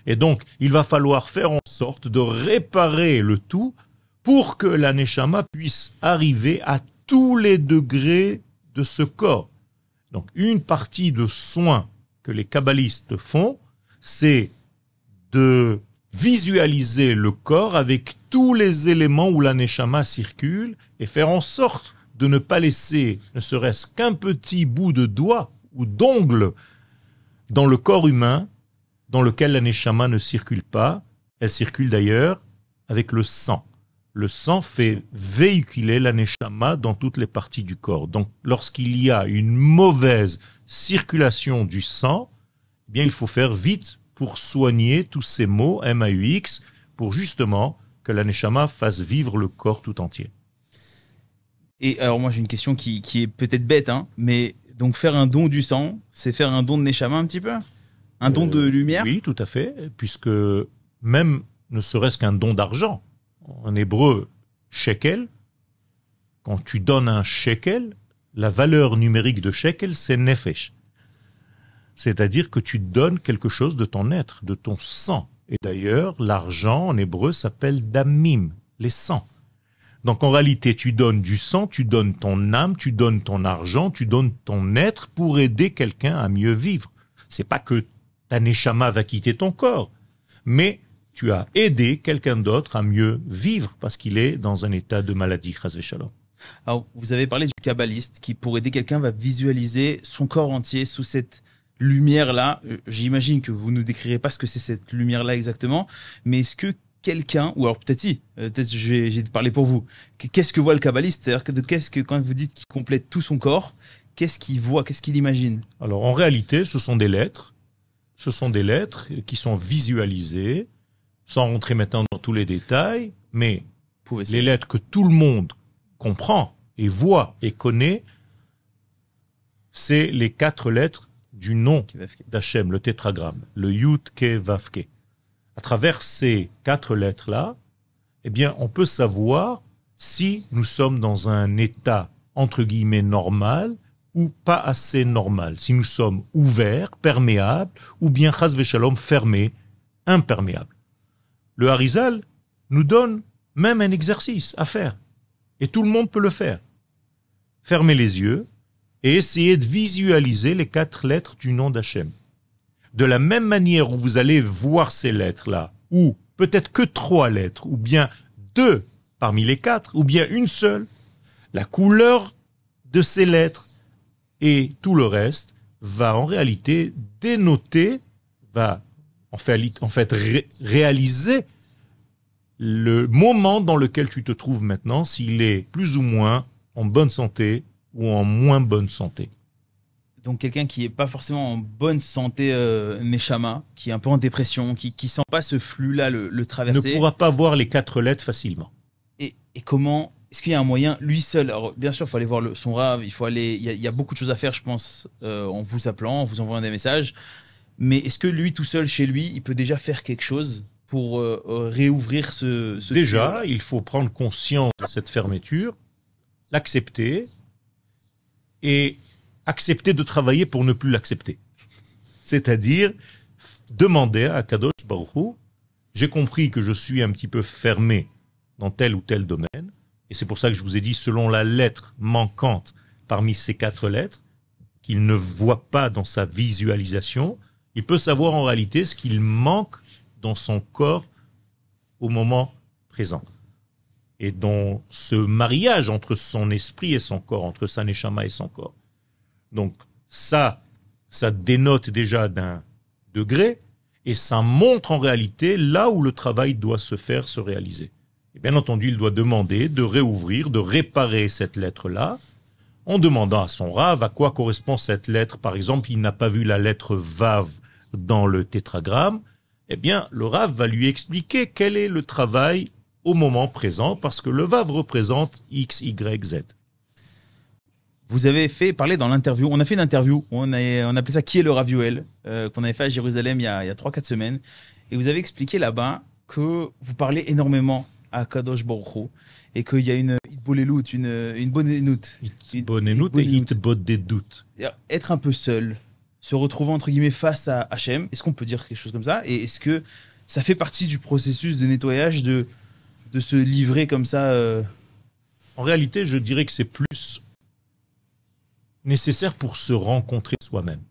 Et donc, il va falloir faire en sorte de réparer le tout pour que la neshama puisse arriver à tous les degrés de ce corps. Donc, une partie de soins que les kabbalistes font, c'est de visualiser le corps avec tous les éléments où la neshama circule et faire en sorte de ne pas laisser ne serait-ce qu'un petit bout de doigt ou d'ongle dans le corps humain dans lequel la neshama ne circule pas. Elle circule d'ailleurs avec le sang. Le sang fait véhiculer la neshama dans toutes les parties du corps. Donc lorsqu'il y a une mauvaise circulation du sang, eh bien il faut faire vite pour soigner tous ces mots M-A-U-X pour justement que la neshama fasse vivre le corps tout entier. Et alors moi j'ai une question qui, qui est peut-être bête, hein, mais donc faire un don du sang, c'est faire un don de Neshama un petit peu? Un don de Euh, lumière? Oui, tout à fait, puisque même ne serait-ce qu'un don d'argent, en hébreu, shekel, quand tu donnes un shekel, la valeur numérique de shekel, c'est nefesh. C'est-à-dire que tu donnes quelque chose de ton être, de ton sang. Et d'ailleurs, l'argent en hébreu s'appelle damim, les sangs. Donc en réalité, tu donnes du sang, tu donnes ton âme, tu donnes ton argent, tu donnes ton être pour aider quelqu'un à mieux vivre. C'est pas que ta neshama va quitter ton corps, mais tu as aidé quelqu'un d'autre à mieux vivre parce qu'il est dans un état de maladie. Alors, vous avez parlé du kabbaliste qui, pour aider quelqu'un, va visualiser son corps entier sous cette lumière-là. Euh, J'imagine que vous ne décrirez pas ce que c'est cette lumière-là exactement, mais est-ce que quelqu'un, ou alors peut-être si, euh, peut-être je vais, j'ai parlé pour vous, Que- qu'est-ce que voit le kabbaliste? C'est-à-dire que de qu'est-ce que, quand vous dites qu'il complète tout son corps, qu'est-ce qu'il voit, qu'est-ce qu'il imagine? Alors en réalité, ce sont des lettres. Ce sont des lettres qui sont visualisées, sans rentrer maintenant dans tous les détails, mais les lettres que tout le monde comprend et voit et connaît, c'est les quatre lettres du nom d'Hachem, le tétragramme, le Yud Ke Vav Ke. À travers ces quatre lettres-là, eh bien, on peut savoir si nous sommes dans un état entre guillemets normal ou pas assez normal, si nous sommes ouverts, perméables, ou bien chas shalom fermés, imperméables. Le Harizal nous donne même un exercice à faire, et tout le monde peut le faire. Fermez les yeux et essayez de visualiser les quatre lettres du nom d'Hachem. De la même manière où vous allez voir ces lettres-là, ou peut-être que trois lettres, ou bien deux parmi les quatre, ou bien une seule, la couleur de ces lettres et tout le reste va en réalité dénoter, va en fait, réaliser le moment dans lequel tu te trouves maintenant, s'il est plus ou moins en bonne santé ou en moins bonne santé. Donc quelqu'un qui est pas forcément en bonne santé euh, qui est un peu en dépression, qui qui sent pas ce flux-là le, le Ne traverser. pourra pas voir les quatre lettres facilement. Et, et comment Est-ce qu'il y a un moyen, lui seul Alors bien sûr, il faut aller voir le, son rave, il faut aller. Il y, a, il y a beaucoup de choses à faire, je pense, euh, en vous appelant, en vous envoyant des messages. Mais est-ce que lui tout seul chez lui, il peut déjà faire quelque chose pour euh, réouvrir ce, ce Déjà, il faut prendre conscience de cette fermeture, l'accepter et accepter de travailler pour ne plus l'accepter. C'est-à-dire demander à Kadosh Baruch Hu, j'ai compris que je suis un petit peu fermé dans tel ou tel domaine, et c'est pour ça que je vous ai dit, selon la lettre manquante parmi ces quatre lettres, qu'il ne voit pas dans sa visualisation, il peut savoir en réalité ce qu'il manque dans son corps au moment présent. Et dans ce mariage entre son esprit et son corps, entre sa neshama et son corps. Donc ça, ça dénote déjà d'un degré et ça montre en réalité là où le travail doit se faire, se réaliser. Et bien entendu, il doit demander de réouvrir, de réparer cette lettre-là, en demandant à son rave à quoi correspond cette lettre. Par exemple, il n'a pas vu la lettre Vav dans le tétragramme. Eh bien, le rave va lui expliquer quel est le travail au moment présent, parce que le Vav représente X, Y, Z. Vous avez fait parler dans l'interview, on a fait une interview, on, a, on appelait ça Qui est le Raviuel, euh, qu'on avait fait à Jérusalem il y a, il y a 3-4 semaines. Et vous avez expliqué là-bas que vous parlez énormément à Kadosh Baruch et qu'il y a une Hitbolelout, une, une bonne énoute. Une- Bonne et botte des doutes. Être un peu seul, se retrouver entre guillemets face à Hachem, est-ce qu'on peut dire quelque chose comme ça? Et est-ce que ça fait partie du processus de nettoyage de, de se livrer comme ça euh, En réalité, je dirais que c'est plus nécessaire pour se rencontrer soi-même.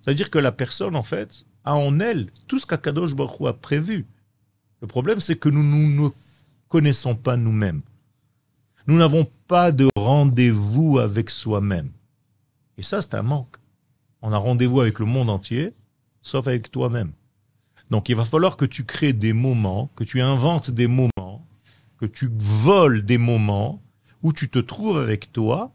C'est-à-dire que la personne, en fait, a en elle tout ce qu'Akadosh Baruch a prévu. Le problème, c'est que nous nous ne connaissons pas nous-mêmes. Nous n'avons pas de rendez-vous avec soi-même. Et ça, c'est un manque. On a rendez-vous avec le monde entier, sauf avec toi-même. Donc il va falloir que tu crées des moments, que tu inventes des moments, que tu voles des moments où tu te trouves avec toi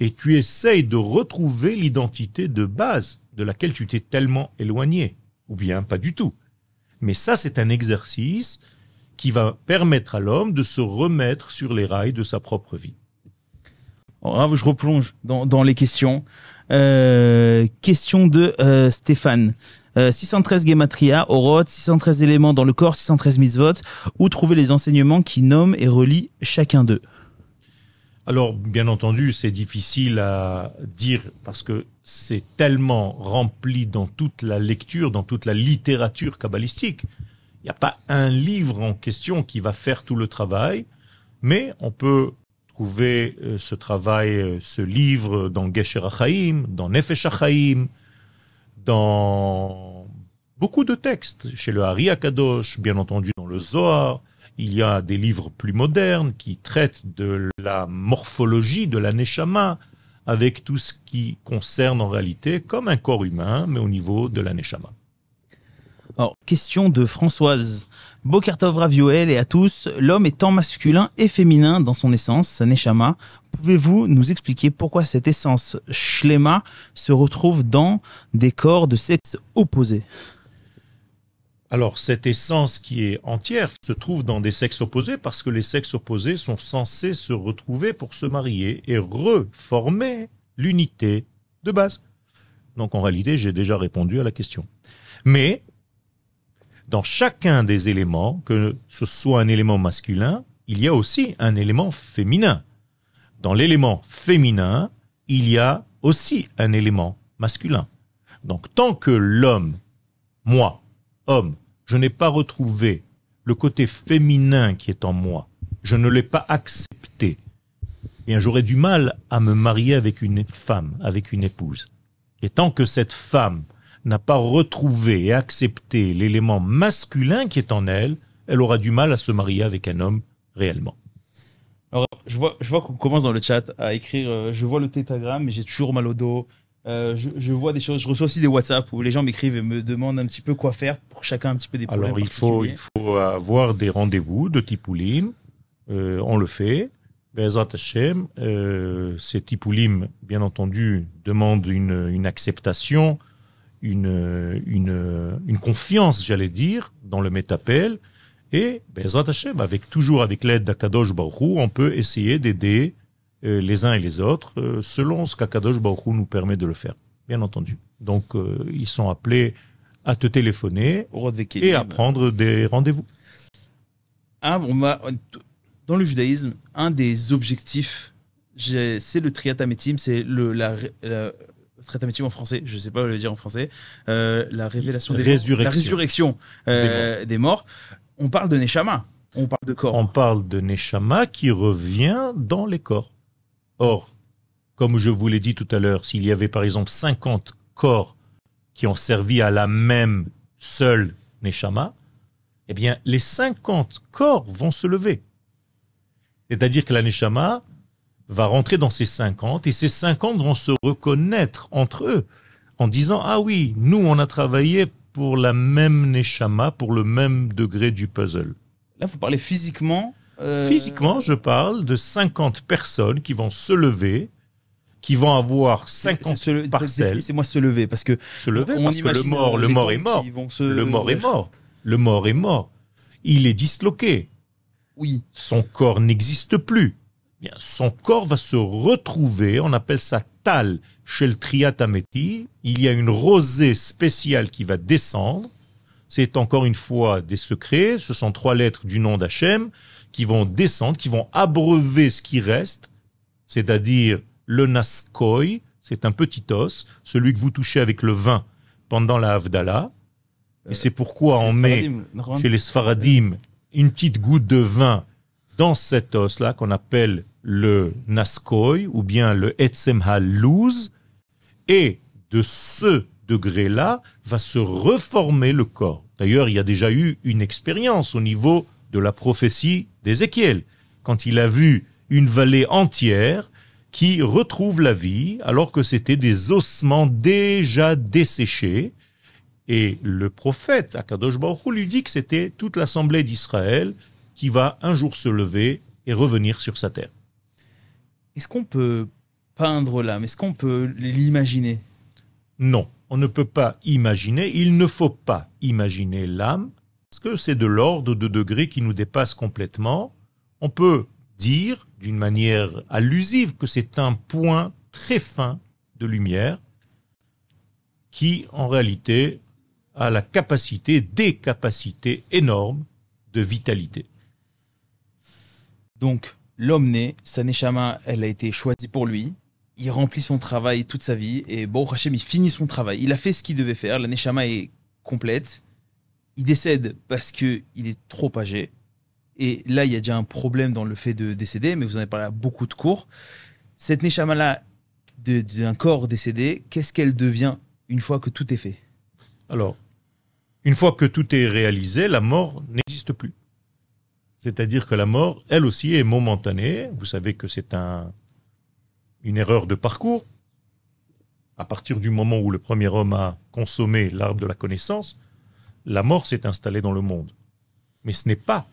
et tu essayes de retrouver l'identité de base de laquelle tu t'es tellement éloigné, ou bien pas du tout. Mais ça, c'est un exercice qui va permettre à l'homme de se remettre sur les rails de sa propre vie. Rav, je replonge dans les questions. Euh, question de euh, Stéphane. Euh, 613 Gematria, Oroth, 613 éléments dans le corps, 613 mitzvot. Où trouver les enseignements qui nomment et relient chacun d'eux? Alors, bien entendu, c'est difficile à dire parce que c'est tellement rempli dans toute la lecture, dans toute la littérature kabbalistique. Il n'y a pas un livre en question qui va faire tout le travail, mais on peut trouver euh, ce travail, euh, ce livre dans Gesher HaChaim, dans Nefesh HaChaim, dans beaucoup de textes, chez le Hari Akadosh, bien entendu dans le Zohar, il y a des livres plus modernes qui traitent de la morphologie de la Neshama avec tout ce qui concerne en réalité comme un corps humain, mais au niveau de la Neshama. Alors, question de Françoise. Bokartov Ravioel et à tous, l'homme étant masculin et féminin dans son essence, sa neshama, pouvez-vous nous expliquer pourquoi cette essence shlema se retrouve dans des corps de sexe opposé Alors, cette essence qui est entière se trouve dans des sexes opposés parce que les sexes opposés sont censés se retrouver pour se marier et reformer l'unité de base. Donc, en réalité, j'ai déjà répondu à la question. Mais, dans chacun des éléments, que ce soit un élément masculin, il y a aussi un élément féminin. Dans l'élément féminin, il y a aussi un élément masculin. Donc, tant que l'homme, moi, homme, je n'ai pas retrouvé le côté féminin qui est en moi, je ne l'ai pas accepté, eh bien j'aurais du mal à me marier avec une femme, avec une épouse. Et tant que cette femme n'a pas retrouvé et accepté l'élément masculin qui est en elle, elle aura du mal à se marier avec un homme réellement. Alors, je vois, je vois qu'on commence dans le chat à écrire, euh, je vois le tétagramme, mais j'ai toujours mal au dos. Euh, je, je vois des choses, je reçois aussi des WhatsApp où les gens m'écrivent et me demandent un petit peu quoi faire pour chacun un petit peu des problèmes Alors il faut, il faut avoir des rendez-vous de Tipoulim. Euh, on le fait. Hashem, ces Tipoulim, bien entendu, demandent une, une acceptation, une, une, une confiance, j'allais dire, dans le métapel. Et Be'ezrat Hashem, avec, toujours avec l'aide d'Akadosh Baruch Hu, on peut essayer d'aider euh, les uns et les autres euh, selon ce qu'Akadosh Baruch Hu nous permet de le faire, bien entendu. Donc euh, ils sont appelés à te téléphoner et à prendre des rendez-vous. on dans le judaïsme, un des objectifs, c'est le triatamétim, c'est le la, la triatamétim en français, je sais pas le dire en français, euh, la révélation des Résurrection. morts, la résurrection euh, des, morts. On parle de neshama, on parle de corps. On parle de Neshama qui revient dans les corps. Or, comme je vous l'ai dit tout à l'heure, s'il y avait par exemple 50 corps qui ont servi à la même seule Neshama, eh bien, les 50 corps vont se lever. C'est-à-dire que la Neshama va rentrer dans ces 50 et ces 50 vont se reconnaître entre eux en disant, ah oui, nous, on a travaillé pour la même Neshama, pour le même degré du puzzle. Là, vous parlez physiquement. euh, Physiquement, je parle de 50 personnes qui vont se lever, qui vont avoir c'est- 50 c'est se- parcelles. C'est moi se lever parce que se lever on parce que le mort, le est mort. se- Le mort est mort. Le mort est mort. Il est disloqué. Oui. Son corps n'existe plus. Bien, son corps va se retrouver, on appelle ça tal chez le triatameti. Il y a une rosée spéciale qui va descendre. C'est encore une fois des secrets. Ce sont trois lettres du nom d'Hachem qui vont descendre, qui vont abreuver ce qui reste, c'est-à-dire le naskoi, c'est un petit os, celui que vous touchez avec le vin pendant la Havdalah. Et c'est pourquoi on met chez les Sfaradim une petite goutte de vin dans cet os-là qu'on appelle le naskoi ou bien le etzem halouz. Et de ce degré-là va se reformer le corps. D'ailleurs, il y a déjà eu une expérience au niveau de la prophétie d'Ézéchiel, quand il a vu une vallée entière qui retrouve la vie alors que c'était des ossements déjà desséchés. Et le prophète, Akadosh Baruch lui dit que c'était toute l'assemblée d'Israël qui va un jour se lever et revenir sur sa terre. Est-ce qu'on peut peindre l'âme Est-ce qu'on peut l'imaginer? Non, on ne peut pas imaginer, il ne faut pas imaginer l'âme, parce que c'est de l'ordre de degré qui nous dépasse complètement. On peut dire d'une manière allusive que c'est un point très fin de lumière qui en réalité a la capacité, des capacités énormes de vitalité. Donc, l'homme né, sa neshama, elle a été choisie pour lui. Il remplit son travail toute sa vie et bon, Hachem, il finit son travail. Il a fait ce qu'il devait faire. La neshama est complète. Il décède parce que il est trop âgé. Et là, il y a déjà un problème dans le fait de décéder, mais vous en avez parlé à beaucoup de cours. Cette neshama-là, d'un corps décédé, qu'est-ce qu'elle devient une fois que tout est fait? Alors, une fois que tout est réalisé, la mort n'existe plus. C'est-à-dire que la mort, elle aussi, est momentanée. Vous savez que c'est un, une erreur de parcours. À partir du moment où le premier homme a consommé l'arbre de la connaissance, la mort s'est installée dans le monde. Mais ce n'est pas,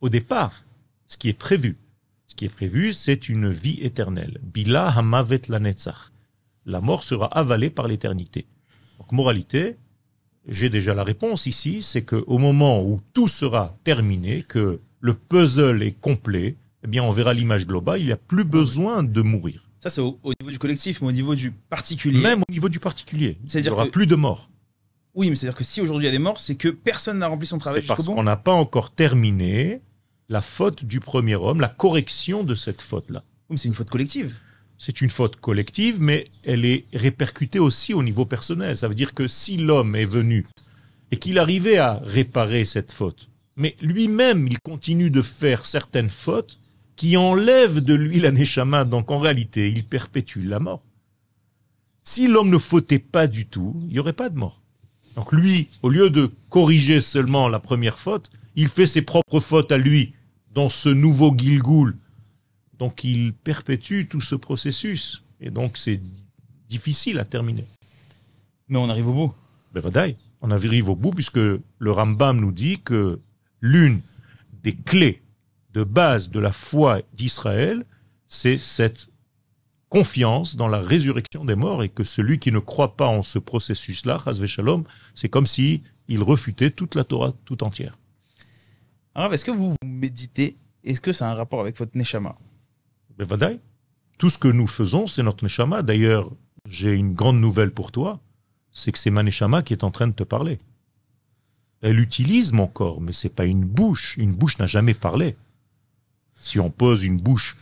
au départ, ce qui est prévu. Ce qui est prévu, c'est une vie éternelle. Bila hamavet la La mort sera avalée par l'éternité. Donc, moralité, j'ai déjà la réponse ici, c'est qu'au moment où tout sera terminé, que le puzzle est complet, eh bien, on verra l'image globale, il n'y a plus besoin de mourir. Ça, c'est au, niveau du collectif, mais au niveau du particulier. Même au niveau du particulier. Il n'y aura plus de morts. Oui, mais c'est-à-dire que si aujourd'hui il y a des morts, c'est que personne n'a rempli son travail parce qu'on n'a pas encore terminé la faute du premier homme, la correction de cette faute-là. Oui, mais c'est une faute collective. C'est une faute collective, mais elle est répercutée aussi au niveau personnel. Ça veut dire que si l'homme est venu et qu'il arrivait à réparer cette faute, mais lui-même, il continue de faire certaines fautes qui enlèvent de lui la neshama, donc en réalité, il perpétue la mort. Si l'homme ne fautait pas du tout, il n'y aurait pas de mort. Donc lui, au lieu de corriger seulement la première faute, il fait ses propres fautes à lui dans ce nouveau Gilgoul. Donc il perpétue tout ce processus. Et donc c'est difficile à terminer. Mais on arrive au bout. Ben on arrive au bout puisque le Rambam nous dit que l'une des clés de base de la foi d'Israël, c'est cette confiance dans la résurrection des morts et que celui qui ne croit pas en ce processus-là, Shalom, c'est comme si il refutait toute la Torah tout entière. Alors, est-ce que vous méditez? Est-ce que ça a un rapport avec votre Neshama? Ben, Tout ce que nous faisons, c'est notre Neshama. D'ailleurs, j'ai une grande nouvelle pour toi, c'est que c'est ma Neshama qui est en train de te parler. Elle utilise mon corps, mais c'est pas une bouche. Une bouche n'a jamais parlé. Si on pose une bouche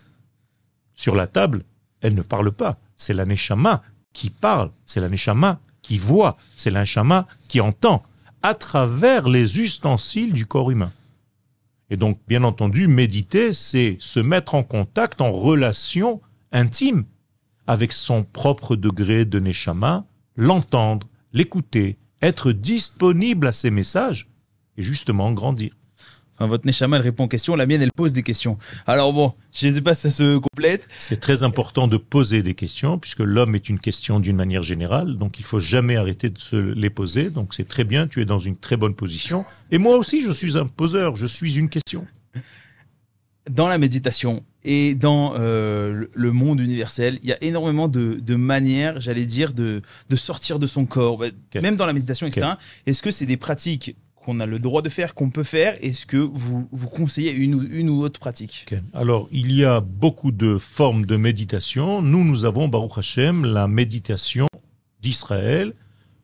sur la table, elle ne parle pas. C'est la Neshama qui parle. C'est la Neshama qui voit. C'est la Neshama qui entend à travers les ustensiles du corps humain. Et donc, bien entendu, méditer, c'est se mettre en contact, en relation intime avec son propre degré de Neshama, l'entendre, l'écouter, être disponible à ses messages et justement grandir votre Neshama, elle répond aux questions. La mienne, elle pose des questions. Alors bon, je ne sais pas si ça se complète. C'est très important de poser des questions, puisque l'homme est une question d'une manière générale. Donc, il faut jamais arrêter de se les poser. Donc, c'est très bien. Tu es dans une très bonne position. Et moi aussi, je suis un poseur. Je suis une question. Dans la méditation et dans euh, le monde universel, il y a énormément de, manières, j'allais dire, de, de sortir de son corps. Même dans la méditation, etc. Est-ce que c'est des pratiques qu'on a le droit de faire, qu'on peut faire? Est-ce que vous, vous conseillez une ou, une ou autre pratique? Alors, il y a beaucoup de formes de méditation. Nous, nous avons, Baruch Hashem, la méditation d'Israël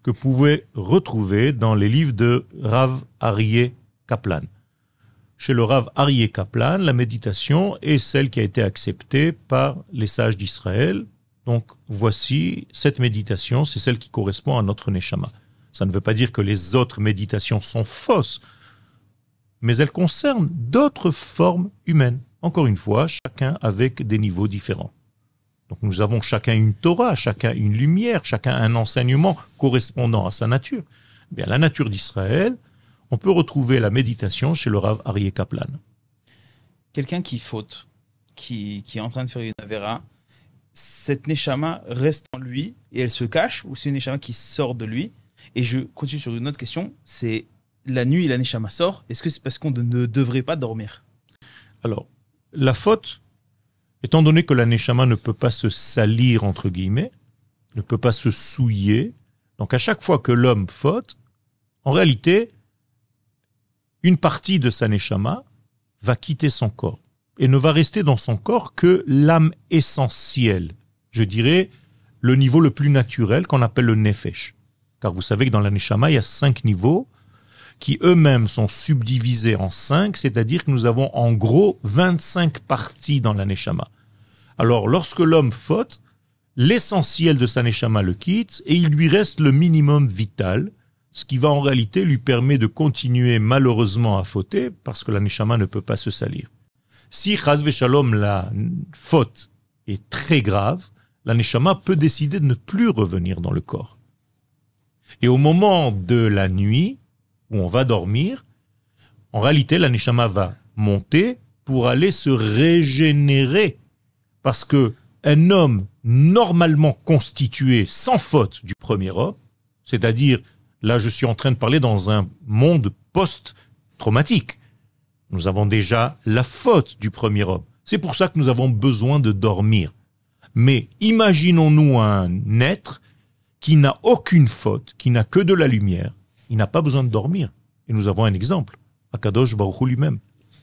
que vous pouvez retrouver dans les livres de Rav Aryeh Kaplan. Chez le Rav Aryeh Kaplan, la méditation est celle qui a été acceptée par les sages d'Israël. Donc voici cette méditation, c'est celle qui correspond à notre Neshama. Ça ne veut pas dire que les autres méditations sont fausses, mais elles concernent d'autres formes humaines. Encore une fois, chacun avec des niveaux différents. Donc nous avons chacun une Torah, chacun une lumière, chacun un enseignement correspondant à sa nature. Eh bien, la nature d'Israël, on peut retrouver la méditation chez le Rav Aryeh Kaplan. Quelqu'un qui faute, qui, qui est en train de faire une avera, cette neshama reste en lui et elle se cache ou c'est une neshama qui sort de lui? Et je continue sur une autre question, c'est la nuit la neshama sort, est-ce que c'est parce qu'on ne devrait pas dormir? Alors, la faute, étant donné que la neshama ne peut pas se salir, entre guillemets, ne peut pas se souiller, donc à chaque fois que l'homme faute, en réalité, une partie de sa neshama va quitter son corps et ne va rester dans son corps que l'âme essentielle, je dirais le niveau le plus naturel qu'on appelle le nefesh. Car vous savez que dans la neshama, il y a cinq niveaux qui eux-mêmes sont subdivisés en cinq, c'est-à-dire que nous avons en gros 25 parties dans la neshama. Alors lorsque l'homme faute, l'essentiel de sa neshama le quitte et il lui reste le minimum vital, ce qui va en réalité lui permettre de continuer malheureusement à fauter parce que la neshama ne peut pas se salir. Si chas shalom la faute est très grave, la neshama peut décider de ne plus revenir dans le corps. Et au moment de la nuit, où on va dormir, en réalité, la neshama va monter pour aller se régénérer. Parce que un homme normalement constitué sans faute du premier homme, c'est-à-dire, là je suis en train de parler dans un monde post-traumatique. Nous avons déjà la faute du premier homme. C'est pour ça que nous avons besoin de dormir. Mais imaginons-nous un être qui n'a aucune faute, qui n'a que de la lumière. Il n'a pas besoin de dormir. Et nous avons un exemple. Akadosh Baruch Hu lui-même.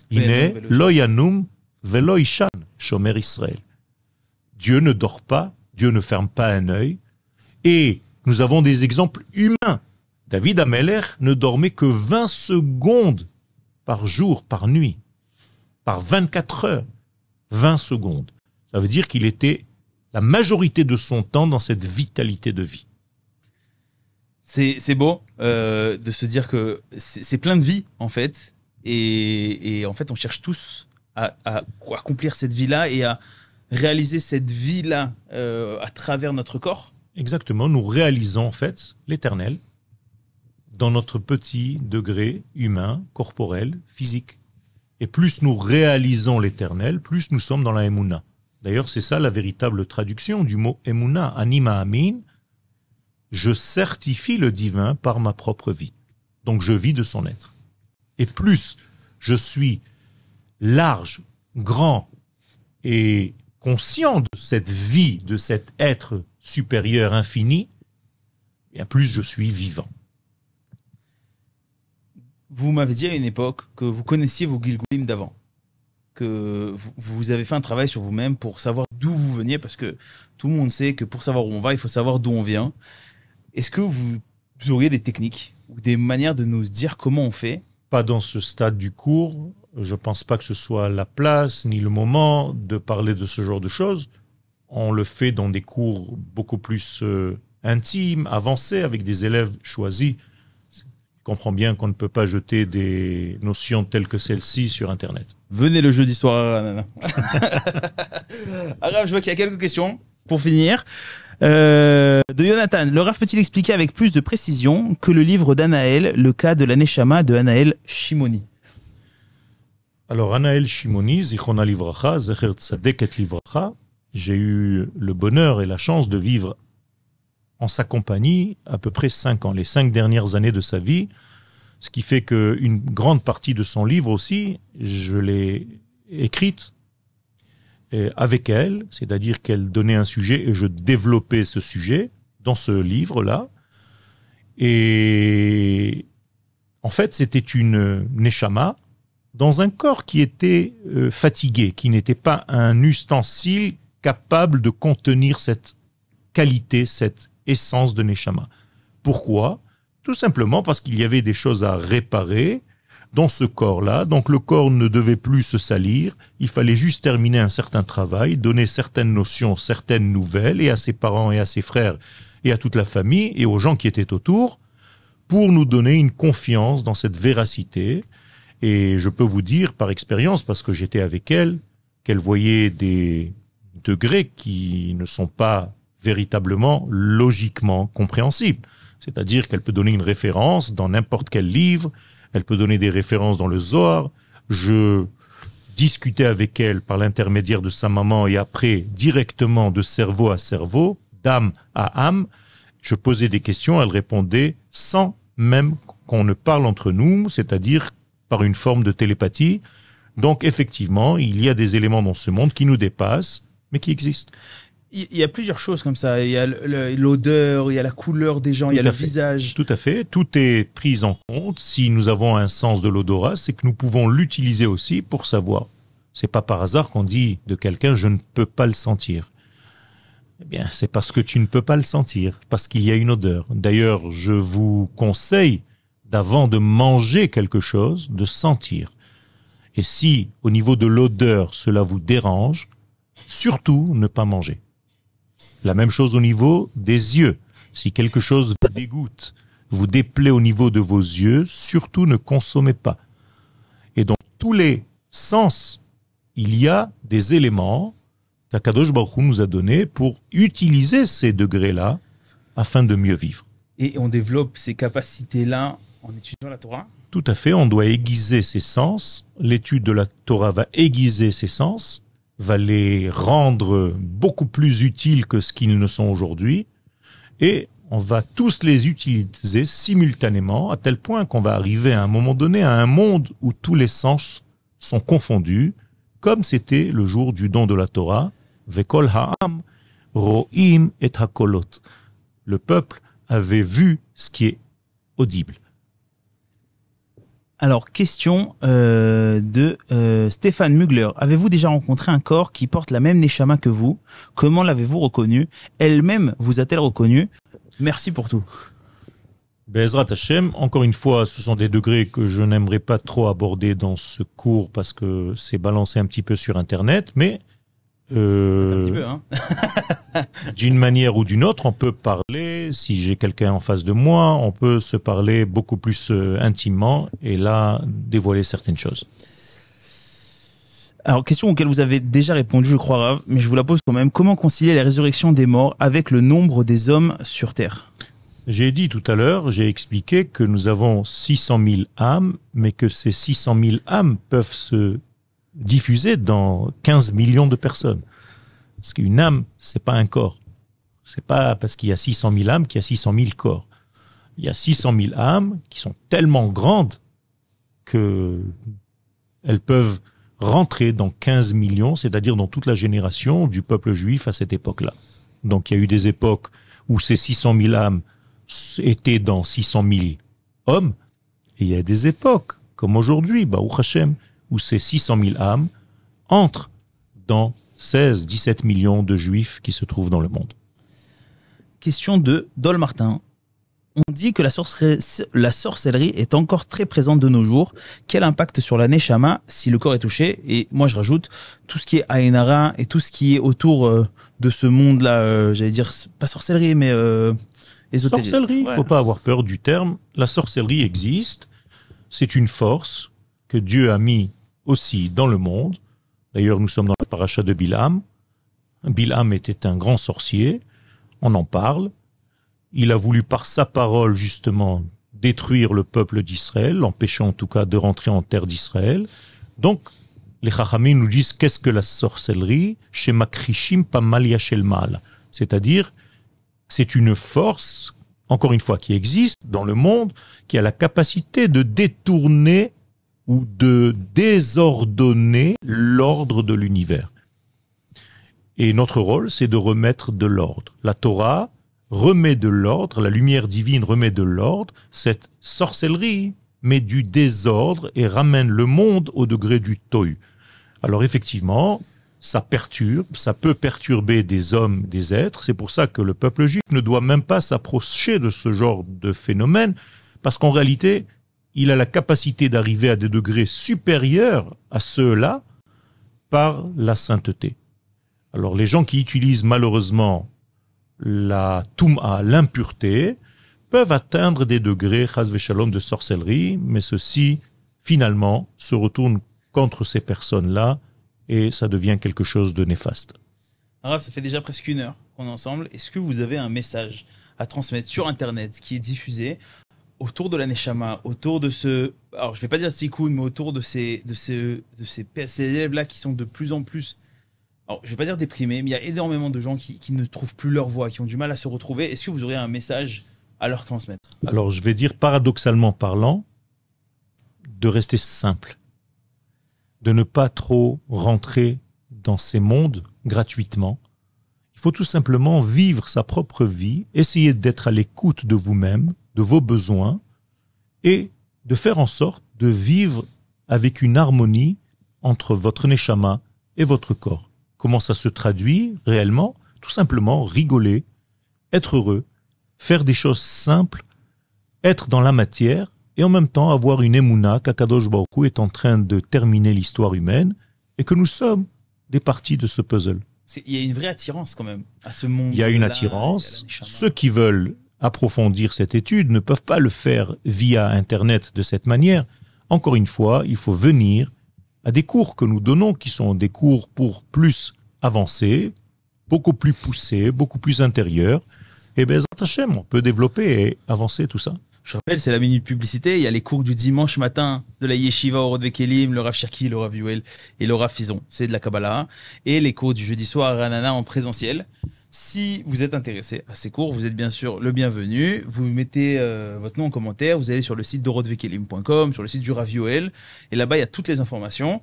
Il est lo yanum velo ishan, shomer Israël. Dieu ne dort pas, Dieu ne ferme pas un œil. Et nous avons des exemples humains. David Ameller ne dormait que 20 secondes par jour, par nuit, par 24 heures, 20 secondes. Ça veut dire qu'il était la majorité de son temps dans cette vitalité de vie. C'est beau euh, de se dire que c'est plein de vie en fait et, et en fait on cherche tous à, à accomplir cette vie-là et à réaliser cette vie-là euh, à travers notre corps. Exactement, nous réalisons en fait l'éternel dans notre petit degré humain, corporel, physique. Et plus nous réalisons l'éternel, plus nous sommes dans la Emouna. D'ailleurs, c'est ça la véritable traduction du mot Emouna, anima amin. Je certifie le divin par ma propre vie. Donc je vis de son être. Et plus je suis large, grand et conscient de cette vie, de cet être supérieur infini, bien plus je suis vivant. Vous m'avez dit à une époque que vous connaissiez vos Gilgulim d'avant, que vous- avez fait un travail sur vous-même pour savoir d'où vous veniez, parce que tout le monde sait que pour savoir où on va, il faut savoir d'où on vient. Est-ce que vous auriez des techniques ou des manières de nous dire comment on fait? Pas dans ce stade du cours. Je pense pas que ce soit la place ni le moment de parler de ce genre de choses. On le fait dans des cours beaucoup plus euh, intimes, avancés, avec des élèves choisis. Je comprends bien qu'on ne peut pas jeter des notions telles que celles-ci sur Internet. Venez le jeudi soir. Arabe, je vois qu'il y a quelques questions pour finir. Euh, de Jonathan, le Rav peut-il expliquer avec plus de précision que le livre d'Anaël, le cas de l'Aneshama de Anaël Shimoni? Alors, Anaël Shimoni, Zichona Livracha, Zecher Tzadeket Livracha, j'ai eu le bonheur et la chance de vivre en sa compagnie à peu près cinq ans, les cinq dernières années de sa vie, ce qui fait qu'une grande partie de son livre aussi, je l'ai écrite euh, avec elle, c'est-à-dire qu'elle donnait un sujet et je développais ce sujet dans ce livre-là. Et en fait, c'était une neshama dans un corps qui était euh, fatigué, qui n'était pas un ustensile capable de contenir cette qualité, cette essence de Neshama. Pourquoi? Tout simplement parce qu'il y avait des choses à réparer dans ce corps-là. Donc le corps ne devait plus se salir, il fallait juste terminer un certain travail, donner certaines notions, certaines nouvelles, et à ses parents et à ses frères et à toute la famille et aux gens qui étaient autour, pour nous donner une confiance dans cette véracité. Et je peux vous dire par expérience, parce que j'étais avec elle, qu'elle voyait des degrés qui ne sont pas véritablement logiquement compréhensibles. C'est-à-dire qu'elle peut donner une référence dans n'importe quel livre, elle peut donner des références dans le Zohar. Je discutais avec elle par l'intermédiaire de sa maman et après directement de cerveau à cerveau, d'âme à âme. Je posais des questions, elle répondait sans même qu'on ne parle entre nous, c'est-à-dire par une forme de télépathie. Donc effectivement, il y a des éléments dans ce monde qui nous dépassent, mais qui existent. Il y a plusieurs choses comme ça. Il y a l'odeur, il y a la couleur des gens, il y a le visage. Tout à fait. Tout est pris en compte. Si nous avons un sens de l'odorat, c'est que nous pouvons l'utiliser aussi pour savoir. C'est pas par hasard qu'on dit de quelqu'un je ne peux pas le sentir. Eh bien, c'est parce que tu ne peux pas le sentir, parce qu'il y a une odeur. D'ailleurs, je vous conseille, d'avant de manger quelque chose, de sentir. Et si, au niveau de l'odeur, cela vous dérange, surtout ne pas manger. La même chose au niveau des yeux. Si quelque chose vous dégoûte, vous déplaît au niveau de vos yeux, surtout ne consommez pas. Et dans tous les sens, il y a des éléments qu'Akadosh Baruch Hu nous a donnés pour utiliser ces degrés-là afin de mieux vivre. Et on développe ces capacités-là en étudiant la Torah? Tout à fait, on doit aiguiser ses sens. L'étude de la Torah va aiguiser ses sens va les rendre beaucoup plus utiles que ce qu'ils ne sont aujourd'hui, et on va tous les utiliser simultanément, à tel point qu'on va arriver à un moment donné à un monde où tous les sens sont confondus, comme c'était le jour du don de la Torah, Vekol Ha'am, Ro'im et Hakolot. Le peuple avait vu ce qui est audible. Alors, question euh, de euh, Stéphane Mugler. Avez-vous déjà rencontré un corps qui porte la même Neshama que vous? Comment l'avez-vous reconnu? Elle-même vous a-t-elle reconnu? Merci pour tout. Bezrat Hashem, encore une fois, ce sont des degrés que je n'aimerais pas trop aborder dans ce cours parce que c'est balancé un petit peu sur Internet, mais euh, hein. d'une manière ou d'une autre, on peut parler. Si j'ai quelqu'un en face de moi, on peut se parler beaucoup plus euh, intimement et là dévoiler certaines choses. Alors, question auquel vous avez déjà répondu, je crois, mais je vous la pose quand même. Comment concilier la résurrection des morts avec le nombre des hommes sur Terre? J'ai dit tout à l'heure, j'ai expliqué que nous avons 600 000 âmes, mais que ces 600 000 âmes peuvent se diffusé dans 15 millions de personnes. Parce qu'une âme, c'est pas un corps. C'est pas parce qu'il y a 600 000 âmes qu'il y a 600 000 corps. Il y a 600 000 âmes qui sont tellement grandes que elles peuvent rentrer dans 15 millions, c'est-à-dire dans toute la génération du peuple juif à cette époque-là. Donc il y a eu des époques où ces 600 000 âmes étaient dans 600 000 hommes, et il y a des époques, comme aujourd'hui, bah, Hashem, où ces 600 000 âmes entrent dans 16, 17 millions de juifs qui se trouvent dans le monde. Question de Dol Martin. On dit que la, sorcellerie, est encore très présente de nos jours. Quel impact sur la Neshama si le corps est touché? Et moi, je rajoute tout ce qui est Aenara et tout ce qui est autour euh, de ce monde-là, euh, j'allais dire, pas sorcellerie, mais euh, Sorcellerie, il ne faut pas avoir peur du terme. La sorcellerie existe. C'est une force que Dieu a mis aussi dans le monde. D'ailleurs, nous sommes dans la paracha de Bilam. Bilam était un grand sorcier. On en parle. Il a voulu par sa parole, justement, détruire le peuple d'Israël, l'empêchant en tout cas de rentrer en terre d'Israël. Donc, les Chachamim nous disent qu'est-ce que la sorcellerie chez Makrishim Pamalia Mal? C'est-à-dire, c'est une force, encore une fois, qui existe dans le monde, qui a la capacité de détourner ou de désordonner l'ordre de l'univers. Et notre rôle, c'est de remettre de l'ordre. La Torah remet de l'ordre, la lumière divine remet de l'ordre, cette sorcellerie met du désordre et ramène le monde au degré du tohu. Alors effectivement, ça perturbe, ça peut perturber des hommes, des êtres. C'est pour ça que le peuple juif ne doit même pas s'approcher de ce genre de phénomène, parce qu'en réalité, il a la capacité d'arriver à des degrés supérieurs à ceux-là par la sainteté. Alors les gens qui utilisent malheureusement la touma, l'impureté, peuvent atteindre des degrés shalom de sorcellerie, mais ceci finalement se retourne contre ces personnes-là et ça devient quelque chose de néfaste. Alors, ça fait déjà presque une heure qu'on est ensemble. Est-ce que vous avez un message à transmettre sur Internet qui est diffusé autour de la Neshama, autour de ce, alors je vais pas dire Tikkun, mais autour de ces, de ces, de ces, élèves-là qui sont de plus en plus, alors je vais pas dire déprimés, mais il y a énormément de gens qui, qui ne trouvent plus leur voix, qui ont du mal à se retrouver. Est-ce que vous auriez un message à leur transmettre? Alors je vais dire paradoxalement parlant, de rester simple, de ne pas trop rentrer dans ces mondes gratuitement. Il faut tout simplement vivre sa propre vie, essayer d'être à l'écoute de vous-même, de vos besoins, et de faire en sorte de vivre avec une harmonie entre votre neshama et votre corps. Comment ça se traduit réellement? Tout simplement rigoler, être heureux, faire des choses simples, être dans la matière et en même temps avoir une émouna qu'Akadosh Baruch est en train de terminer l'histoire humaine et que nous sommes des parties de ce puzzle. Il y a une vraie attirance quand même à ce monde. Il y a une attirance. Ceux qui veulent approfondir cette étude ne peuvent pas le faire via Internet de cette manière. Encore une fois, il faut venir à des cours que nous donnons, qui sont des cours pour plus avancés, beaucoup plus poussés, beaucoup plus intérieurs. Et bien, on peut développer et avancer tout ça. Je rappelle, c'est la minute publicité. Il y a les cours du dimanche matin de la Yeshiva au Kelim, le Rav Shaki, le Rav et le Rav Fison. C'est de la Kabbalah. Et les cours du jeudi soir à Ranana en présentiel. Si vous êtes intéressé à ces cours, vous êtes bien sûr le bienvenu. Vous mettez euh, votre nom en commentaire. Vous allez sur le site dorodvekelim.com, sur le site du Rav Yuel. Et là-bas, il y a toutes les informations.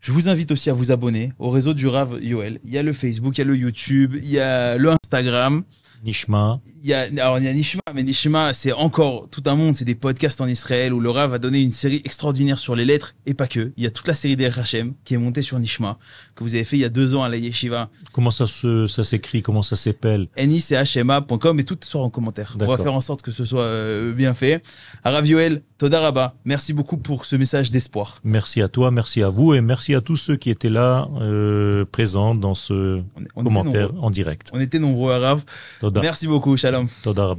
Je vous invite aussi à vous abonner au réseau du Rav Yoel. Il y a le Facebook, il y a le YouTube, il y a le Instagram. Nishma. Il y a, alors il y a Nishma, mais Nishma, c'est encore tout un monde. C'est des podcasts en Israël où le Rav a donné une série extraordinaire sur les lettres et pas que. Il y a toute la série des Hachem qui est montée sur Nishma que vous avez fait il y a deux ans à la Yeshiva. Comment ça se, ça s'écrit? Comment ça s'appelle? NICHMA.com et tout sera en commentaire. On va faire en sorte que ce soit euh, bien fait. Rav Yoel, Todaraba, merci beaucoup pour ce message d'espoir. Merci à toi, merci à vous et merci à tous ceux qui étaient là euh, présents dans ce commentaire en direct. On était nombreux à Rav. Merci beaucoup, Shalom. Toda